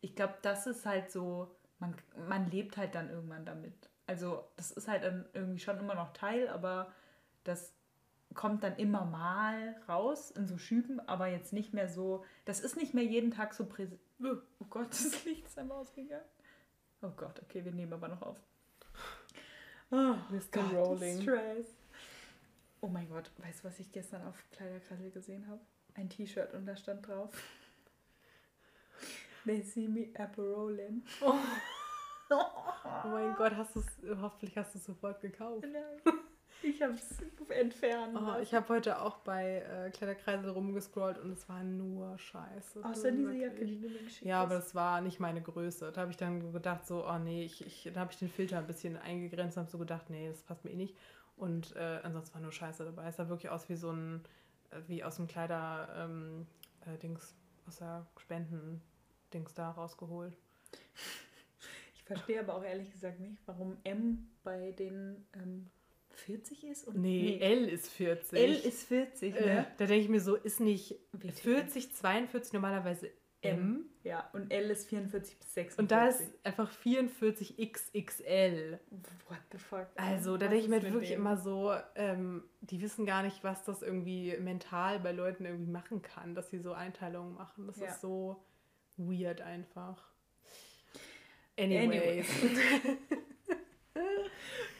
[SPEAKER 1] ich glaube, das ist halt so, man, man lebt halt dann irgendwann damit. Also das ist halt dann irgendwie schon immer noch Teil, aber das kommt dann immer mal raus in so Schüben, aber jetzt nicht mehr so, das ist nicht mehr jeden Tag so präsent. Oh, oh Gott, (laughs) das Licht ist einmal ausgegangen. Oh Gott, okay, wir nehmen aber noch auf. Oh, Mr. Rolling. Stress. Oh mein Gott, weißt du, was ich gestern auf Kleiderkrassel gesehen habe? Ein T-Shirt und da stand drauf. They see me Aperolin.
[SPEAKER 2] Oh. oh mein Gott, hast du's, hoffentlich hast du es sofort gekauft.
[SPEAKER 1] Nein. Ich habe es entfernt.
[SPEAKER 2] Oh, ich habe heute auch bei äh, Kleiderkreisel rumgescrollt und es war nur Scheiße.
[SPEAKER 1] Außer diese Jacke, die du mir geschickt
[SPEAKER 2] Ja, aber das war nicht meine Größe. Da habe ich dann gedacht, so, oh nee, ich, ich, da habe ich den Filter ein bisschen eingegrenzt und habe so gedacht, nee, das passt mir eh nicht. Und äh, ansonsten war nur Scheiße dabei. Es sah wirklich aus wie so ein, äh, wie aus dem Kleider, ähm, äh, Dings, aus der Spenden-Dings da rausgeholt.
[SPEAKER 1] Ich verstehe aber auch ehrlich gesagt nicht, warum M bei den ähm, 40 ist?
[SPEAKER 2] Und nee, nee, L ist 40.
[SPEAKER 1] L ist 40,
[SPEAKER 2] äh, ne? Da denke ich mir so, ist nicht 40, 42 normalerweise M?
[SPEAKER 1] Ja, und L ist 44 bis 46.
[SPEAKER 2] Und da ist einfach 44 XXL.
[SPEAKER 1] What the fuck?
[SPEAKER 2] Also, da denke ich mir wirklich dem? immer so, ähm, die wissen gar nicht, was das irgendwie mental bei Leuten irgendwie machen kann, dass sie so Einteilungen machen. Das ja. ist so weird einfach. Anyways. Anyways. (laughs)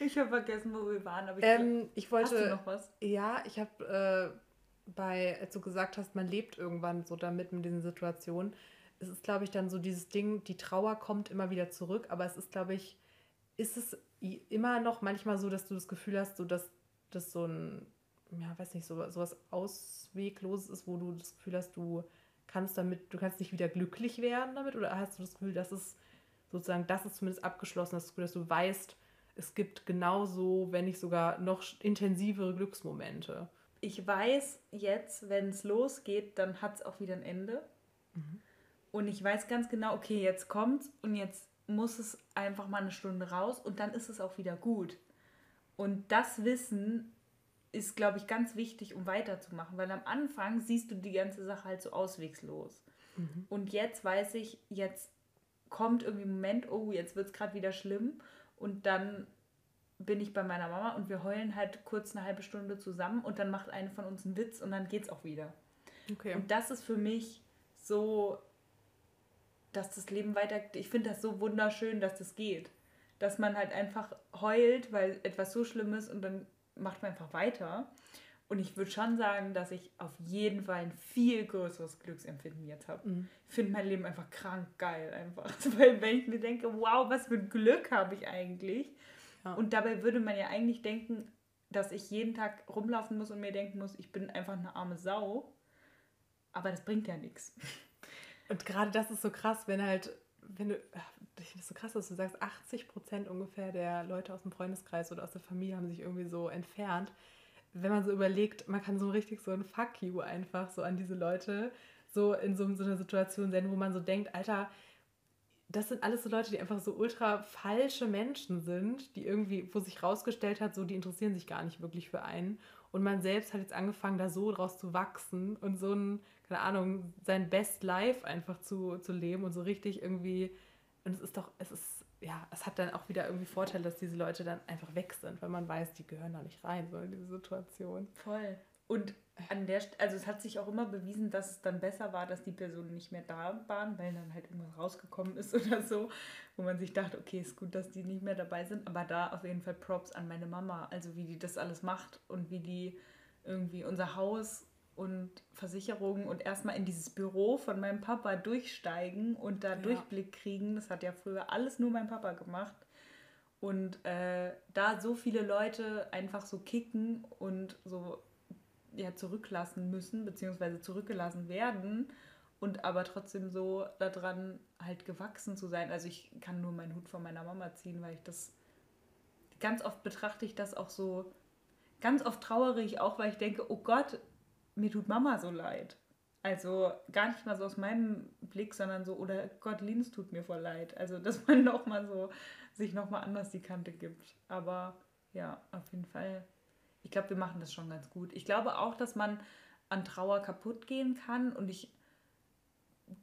[SPEAKER 1] Ich habe vergessen, wo wir waren, aber
[SPEAKER 2] ich, ähm, ich wollte. Hast du noch was? Ja, ich habe äh, bei, als du gesagt hast, man lebt irgendwann so damit mit diesen Situationen. Es ist, glaube ich, dann so dieses Ding, die Trauer kommt immer wieder zurück, aber es ist, glaube ich, ist es immer noch manchmal so, dass du das Gefühl hast, so dass das so ein, ja, weiß nicht, so, so was Auswegloses ist, wo du das Gefühl hast, du kannst damit, du kannst nicht wieder glücklich werden damit oder hast du das Gefühl, dass es sozusagen, das ist zumindest abgeschlossen, dass du, dass du weißt, es gibt genauso, wenn nicht sogar noch intensivere Glücksmomente.
[SPEAKER 1] Ich weiß jetzt, wenn es losgeht, dann hat es auch wieder ein Ende. Mhm. Und ich weiß ganz genau, okay, jetzt kommt's und jetzt muss es einfach mal eine Stunde raus und dann ist es auch wieder gut. Und das Wissen ist, glaube ich, ganz wichtig, um weiterzumachen, weil am Anfang siehst du die ganze Sache halt so auswegslos. Mhm. Und jetzt weiß ich, jetzt kommt irgendwie ein Moment, oh, jetzt wird es gerade wieder schlimm und dann bin ich bei meiner Mama und wir heulen halt kurz eine halbe Stunde zusammen und dann macht eine von uns einen Witz und dann geht's auch wieder. Okay. Und das ist für mich so, dass das Leben weiter. Ich finde das so wunderschön, dass das geht. Dass man halt einfach heult, weil etwas so schlimm ist und dann macht man einfach weiter. Und ich würde schon sagen, dass ich auf jeden Fall ein viel größeres Glücksempfinden jetzt habe. Mhm. Ich finde mein Leben einfach krank geil einfach. (laughs) Weil wenn ich mir denke, wow, was für ein Glück habe ich eigentlich. Ja. Und dabei würde man ja eigentlich denken, dass ich jeden Tag rumlaufen muss und mir denken muss, ich bin einfach eine arme Sau. Aber das bringt ja nichts. (laughs)
[SPEAKER 2] Und gerade das ist so krass, wenn halt, wenn du, ich finde es so krass, dass du sagst, 80 Prozent ungefähr der Leute aus dem Freundeskreis oder aus der Familie haben sich irgendwie so entfernt wenn man so überlegt, man kann so richtig so ein Fuck you einfach so an diese Leute so in so, so einer Situation senden, wo man so denkt, Alter, das sind alles so Leute, die einfach so ultra falsche Menschen sind, die irgendwie, wo sich rausgestellt hat, so die interessieren sich gar nicht wirklich für einen. Und man selbst hat jetzt angefangen, da so draus zu wachsen und so ein, keine Ahnung, sein Best Life einfach zu, zu leben und so richtig irgendwie. Und es ist doch, es ist ja, es hat dann auch wieder irgendwie Vorteile, dass diese Leute dann einfach weg sind, weil man weiß, die gehören da nicht rein, so in diese Situation.
[SPEAKER 1] Voll. Und an der also es hat sich auch immer bewiesen, dass es dann besser war, dass die Personen nicht mehr da waren, weil dann halt irgendwas rausgekommen ist (laughs) oder so, wo man sich dachte, okay, ist gut, dass die nicht mehr dabei sind. Aber da auf jeden Fall Props an meine Mama, also wie die das alles macht und wie die irgendwie unser Haus und Versicherungen und erstmal in dieses Büro von meinem Papa durchsteigen und da ja. Durchblick kriegen. Das hat ja früher alles nur mein Papa gemacht. Und äh, da so viele Leute einfach so kicken und so ja, zurücklassen müssen, beziehungsweise zurückgelassen werden und aber trotzdem so daran halt gewachsen zu sein. Also ich kann nur meinen Hut von meiner Mama ziehen, weil ich das ganz oft betrachte ich das auch so, ganz oft trauere ich auch, weil ich denke, oh Gott, mir tut Mama so leid. Also gar nicht mal so aus meinem Blick, sondern so, oder Gott, Linus tut mir voll leid. Also, dass man nochmal so, sich nochmal anders die Kante gibt. Aber ja, auf jeden Fall. Ich glaube, wir machen das schon ganz gut. Ich glaube auch, dass man an Trauer kaputt gehen kann und ich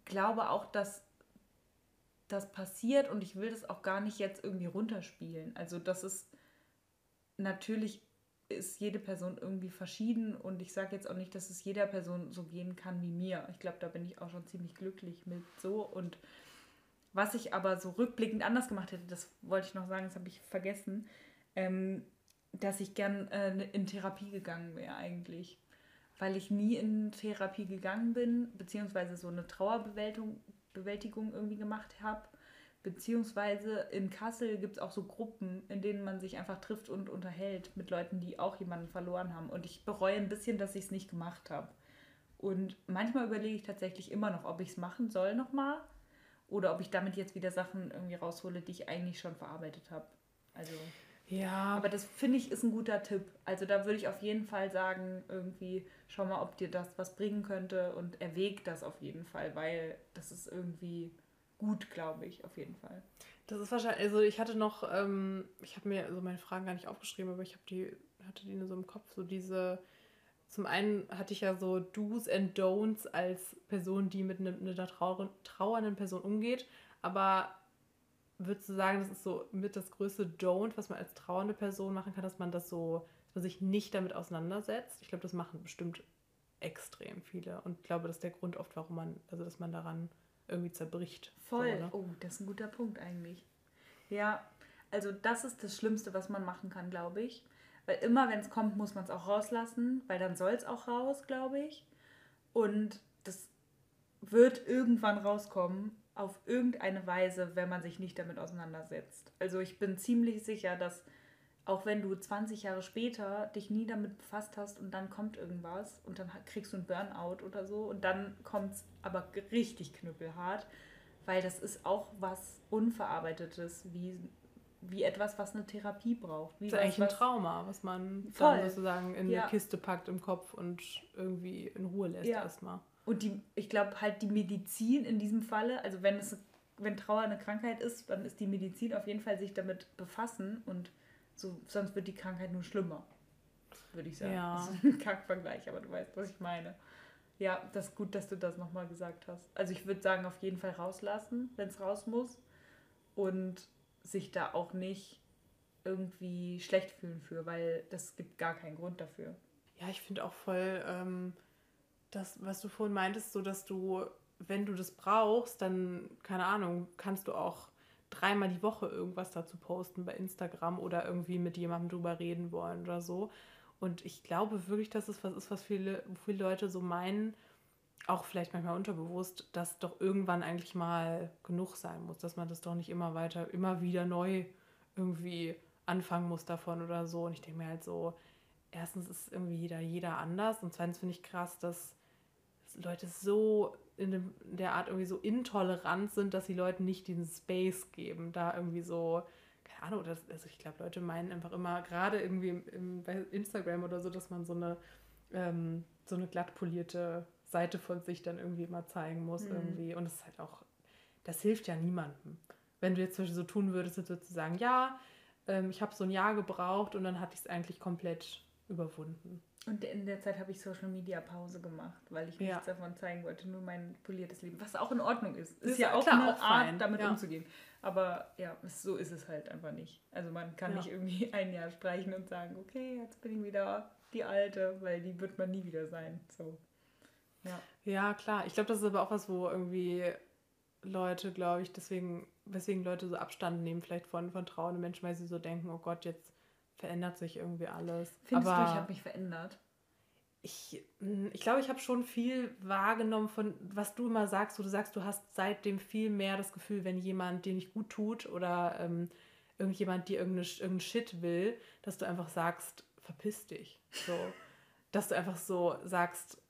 [SPEAKER 1] glaube auch, dass das passiert und ich will das auch gar nicht jetzt irgendwie runterspielen. Also, das ist natürlich ist jede Person irgendwie verschieden und ich sage jetzt auch nicht, dass es jeder Person so gehen kann wie mir. Ich glaube, da bin ich auch schon ziemlich glücklich mit so und was ich aber so rückblickend anders gemacht hätte, das wollte ich noch sagen, das habe ich vergessen, ähm, dass ich gern äh, in Therapie gegangen wäre eigentlich. Weil ich nie in Therapie gegangen bin, beziehungsweise so eine Trauerbewältigung Bewältigung irgendwie gemacht habe. Beziehungsweise in Kassel gibt es auch so Gruppen, in denen man sich einfach trifft und unterhält mit Leuten, die auch jemanden verloren haben. Und ich bereue ein bisschen, dass ich es nicht gemacht habe. Und manchmal überlege ich tatsächlich immer noch, ob ich es machen soll nochmal oder ob ich damit jetzt wieder Sachen irgendwie raushole, die ich eigentlich schon verarbeitet habe. Also. Ja. Aber das finde ich ist ein guter Tipp. Also da würde ich auf jeden Fall sagen, irgendwie schau mal, ob dir das was bringen könnte und erwäg das auf jeden Fall, weil das ist irgendwie gut, glaube ich, auf jeden Fall.
[SPEAKER 2] Das ist wahrscheinlich, also ich hatte noch, ähm, ich habe mir so meine Fragen gar nicht aufgeschrieben, aber ich habe die, hatte die nur so im Kopf, so diese, zum einen hatte ich ja so Do's and Don'ts als Person, die mit einer, einer trauernden Person umgeht, aber würdest du sagen, das ist so mit das größte Don't, was man als trauernde Person machen kann, dass man das so, dass man sich nicht damit auseinandersetzt? Ich glaube, das machen bestimmt extrem viele und ich glaube, das ist der Grund oft, warum man, also dass man daran irgendwie zerbricht.
[SPEAKER 1] Voll. So? Oh, das ist ein guter Punkt eigentlich. Ja, also das ist das Schlimmste, was man machen kann, glaube ich. Weil immer, wenn es kommt, muss man es auch rauslassen, weil dann soll es auch raus, glaube ich. Und das wird irgendwann rauskommen, auf irgendeine Weise, wenn man sich nicht damit auseinandersetzt. Also ich bin ziemlich sicher, dass auch wenn du 20 Jahre später dich nie damit befasst hast und dann kommt irgendwas und dann kriegst du einen Burnout oder so und dann kommt es aber richtig knüppelhart, weil das ist auch was Unverarbeitetes, wie, wie etwas, was eine Therapie braucht. Wie
[SPEAKER 2] das ist eigentlich ein Trauma, was man voll. dann sozusagen in ja. eine Kiste packt im Kopf und irgendwie in Ruhe lässt ja. erstmal.
[SPEAKER 1] Und die, ich glaube halt die Medizin in diesem Falle, also wenn es wenn Trauer eine Krankheit ist, dann ist die Medizin auf jeden Fall sich damit befassen und so, sonst wird die Krankheit nur schlimmer, würde ich sagen. Ja. Das ist ein Kackvergleich, aber du weißt, was ich meine. Ja, das ist gut, dass du das nochmal gesagt hast. Also ich würde sagen, auf jeden Fall rauslassen, wenn es raus muss. Und sich da auch nicht irgendwie schlecht fühlen für, weil das gibt gar keinen Grund dafür.
[SPEAKER 2] Ja, ich finde auch voll ähm, das, was du vorhin meintest, so dass du, wenn du das brauchst, dann, keine Ahnung, kannst du auch dreimal die Woche irgendwas dazu posten bei Instagram oder irgendwie mit jemandem drüber reden wollen oder so. Und ich glaube wirklich, dass es was ist, was viele, viele Leute so meinen, auch vielleicht manchmal unterbewusst, dass doch irgendwann eigentlich mal genug sein muss, dass man das doch nicht immer weiter, immer wieder neu irgendwie anfangen muss davon oder so. Und ich denke mir halt so, erstens ist irgendwie jeder, jeder anders und zweitens finde ich krass, dass Leute so in der Art irgendwie so intolerant sind, dass sie Leuten nicht diesen Space geben, da irgendwie so, keine Ahnung, das, also ich glaube, Leute meinen einfach immer, gerade irgendwie im, im, bei Instagram oder so, dass man so eine, ähm, so eine glatt polierte Seite von sich dann irgendwie mal zeigen muss mhm. irgendwie. Und das ist halt auch, das hilft ja niemandem. Wenn du jetzt zum Beispiel so tun würdest, sozusagen, ja, ähm, ich habe so ein Jahr gebraucht und dann hatte ich es eigentlich komplett überwunden.
[SPEAKER 1] Und in der Zeit habe ich Social Media Pause gemacht, weil ich nichts davon zeigen wollte, nur mein poliertes Leben. Was auch in Ordnung ist. Ist, ist ja auch klar, eine auch Art, fein. damit ja. umzugehen. Aber ja, so ist es halt einfach nicht. Also man kann ja. nicht irgendwie (laughs) ein Jahr streichen und sagen, okay, jetzt bin ich wieder die Alte, weil die wird man nie wieder sein. So.
[SPEAKER 2] Ja, ja klar. Ich glaube, das ist aber auch was, wo irgendwie Leute, glaube ich, deswegen, weswegen Leute so Abstand nehmen, vielleicht von, von trauernden Menschen, weil sie so denken, oh Gott, jetzt verändert sich irgendwie alles. Findest Aber du, ich habe mich verändert? Ich, hm, ich glaube, ich habe schon viel wahrgenommen von, was du immer sagst, wo du sagst, du hast seitdem viel mehr das Gefühl, wenn jemand dir nicht gut tut oder ähm, irgendjemand dir irgendeinen irgendeine Shit will, dass du einfach sagst, verpiss dich. So. (laughs) dass du einfach so sagst,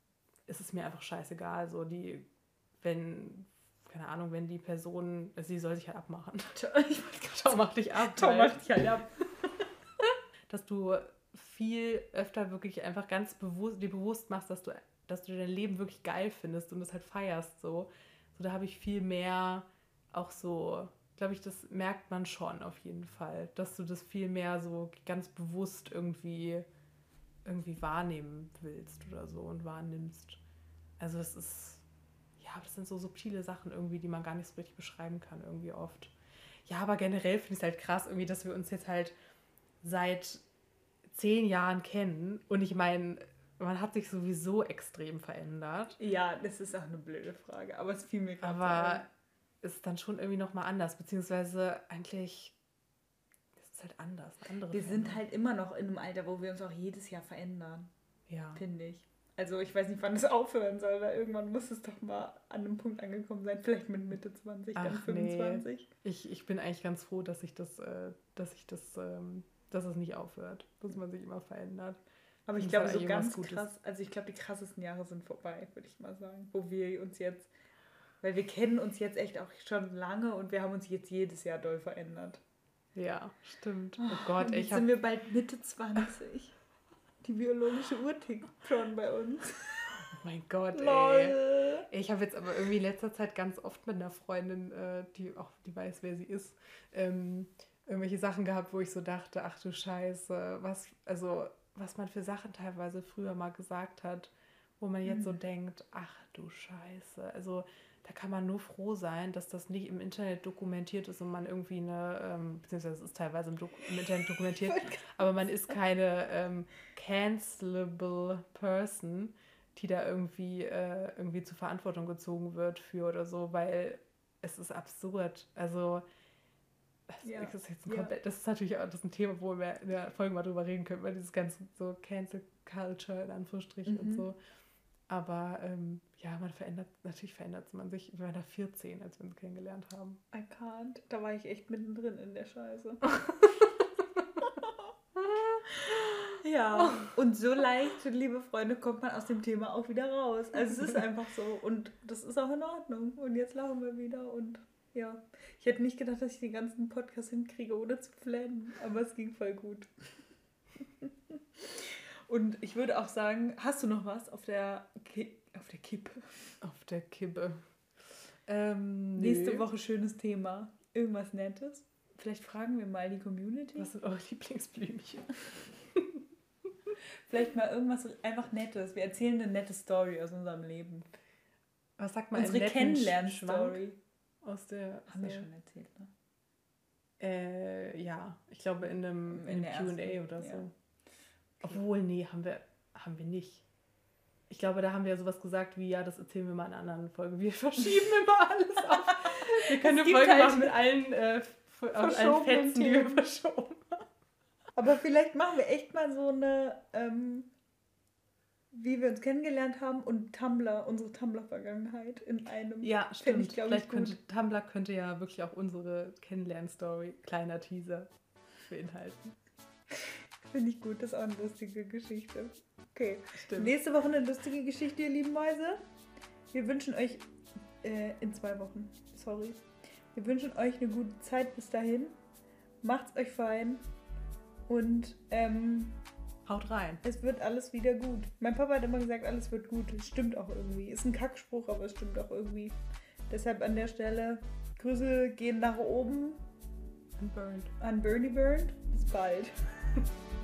[SPEAKER 2] es ist mir einfach scheißegal. So die, wenn, keine Ahnung, wenn die Person, sie soll sich halt abmachen. Ciao, (laughs) mach dich ab. Ciao, mach dich halt ab dass du viel öfter wirklich einfach ganz bewusst, dir bewusst machst, dass du, dass du dein Leben wirklich geil findest und das halt feierst. So, so da habe ich viel mehr auch so, glaube ich, das merkt man schon auf jeden Fall, dass du das viel mehr so ganz bewusst irgendwie irgendwie wahrnehmen willst oder so und wahrnimmst. Also es ist, ja, das sind so subtile Sachen irgendwie, die man gar nicht so richtig beschreiben kann, irgendwie oft. Ja, aber generell finde ich es halt krass, irgendwie, dass wir uns jetzt halt seit zehn Jahren kennen. Und ich meine, man hat sich sowieso extrem verändert.
[SPEAKER 1] Ja, das ist auch eine blöde Frage, aber es fiel mir
[SPEAKER 2] gerade Aber es ist dann schon irgendwie nochmal anders, beziehungsweise eigentlich ist es halt anders.
[SPEAKER 1] wir sind halt immer noch in einem Alter, wo wir uns auch jedes Jahr verändern. Ja. Finde ich. Also ich weiß nicht, wann es (laughs) aufhören soll, weil irgendwann muss es doch mal an einem Punkt angekommen sein. Vielleicht mit Mitte 20, Ach, dann 25.
[SPEAKER 2] Nee. Ich, ich bin eigentlich ganz froh, dass ich das, äh, dass ich das, ähm, dass es nicht aufhört, dass man sich immer verändert.
[SPEAKER 1] Aber ich glaube, so ganz krass, also ich glaube, die krassesten Jahre sind vorbei, würde ich mal sagen. Wo wir uns jetzt, weil wir kennen uns jetzt echt auch schon lange und wir haben uns jetzt jedes Jahr doll verändert.
[SPEAKER 2] Ja, stimmt. Oh Gott,
[SPEAKER 1] und jetzt ich hab... sind wir bald Mitte 20. Die biologische Uhr tickt schon bei uns.
[SPEAKER 2] Oh mein Gott, ey. Ich habe jetzt aber irgendwie in letzter Zeit ganz oft mit einer Freundin, äh, die auch die weiß, wer sie ist, ähm, irgendwelche Sachen gehabt, wo ich so dachte, ach du Scheiße, was, also was man für Sachen teilweise früher mal gesagt hat, wo man jetzt mhm. so denkt, ach du Scheiße. Also da kann man nur froh sein, dass das nicht im Internet dokumentiert ist und man irgendwie eine, ähm, beziehungsweise es ist teilweise im, Dok im Internet dokumentiert, (laughs) aber man ist keine ähm, cancelable person, die da irgendwie, äh, irgendwie zur Verantwortung gezogen wird für oder so, weil es ist absurd. Also das, ja. ist jetzt ja. komplett, das ist natürlich auch das ist ein Thema, wo wir in der Folge mal drüber reden können, weil dieses ganze so Cancel Culture in Anführungsstrichen mhm. und so. Aber ähm, ja, man verändert, natürlich verändert man sich. Wir waren da 14, als wir uns kennengelernt haben.
[SPEAKER 1] I can't. Da war ich echt mittendrin in der Scheiße. (laughs) ja, und so leicht, liebe Freunde, kommt man aus dem Thema auch wieder raus. Also es ist (laughs) einfach so und das ist auch in Ordnung. Und jetzt lachen wir wieder und ja. Ich hätte nicht gedacht, dass ich den ganzen Podcast hinkriege, ohne zu flennen, aber es ging voll gut. (laughs) Und ich würde auch sagen, hast du noch was auf der, Ki auf der Kippe?
[SPEAKER 2] Auf der Kippe.
[SPEAKER 1] Ähm, Nächste Woche schönes Thema. Irgendwas Nettes. Vielleicht fragen wir mal die Community.
[SPEAKER 2] Was sind eure Lieblingsblümchen? (laughs)
[SPEAKER 1] Vielleicht mal irgendwas einfach Nettes. Wir erzählen eine nette Story aus unserem Leben.
[SPEAKER 2] Was sagt man? Unsere Kennenlern-Story. Aus der. Haben wir schon erzählt, ne? Äh, ja, ich glaube in einem, in einem QA oder so. Ja. Obwohl, nee, haben wir, haben wir nicht. Ich glaube, da haben wir ja sowas gesagt wie, ja, das erzählen wir mal in einer anderen Folge. Wir (laughs) verschieben immer alles auf. Wir können eine Folge halt machen mit allen, äh, allen
[SPEAKER 1] Fetzen, die wir verschoben haben. Aber vielleicht machen wir echt mal so eine, ähm, wie wir uns kennengelernt haben und Tumblr, unsere Tumblr-Vergangenheit in einem. Ja,
[SPEAKER 2] stimmt. Ich, Vielleicht ich, könnte Tumblr könnte ja wirklich auch unsere Kennenlern-Story, kleiner Teaser, beinhalten.
[SPEAKER 1] Finde ich gut, das ist auch eine lustige Geschichte. Okay. Stimmt. Nächste Woche eine lustige Geschichte, ihr lieben Mäuse. Wir wünschen euch äh, in zwei Wochen, sorry. Wir wünschen euch eine gute Zeit bis dahin. Macht's euch fein. Und ähm,
[SPEAKER 2] haut rein.
[SPEAKER 1] Es wird alles wieder gut. Mein Papa hat immer gesagt, alles wird gut. Das stimmt auch irgendwie. Ist ein Kackspruch, aber es stimmt auch irgendwie. Deshalb an der Stelle Grüße gehen nach oben. An Bernie Burned. Bis bald. (laughs)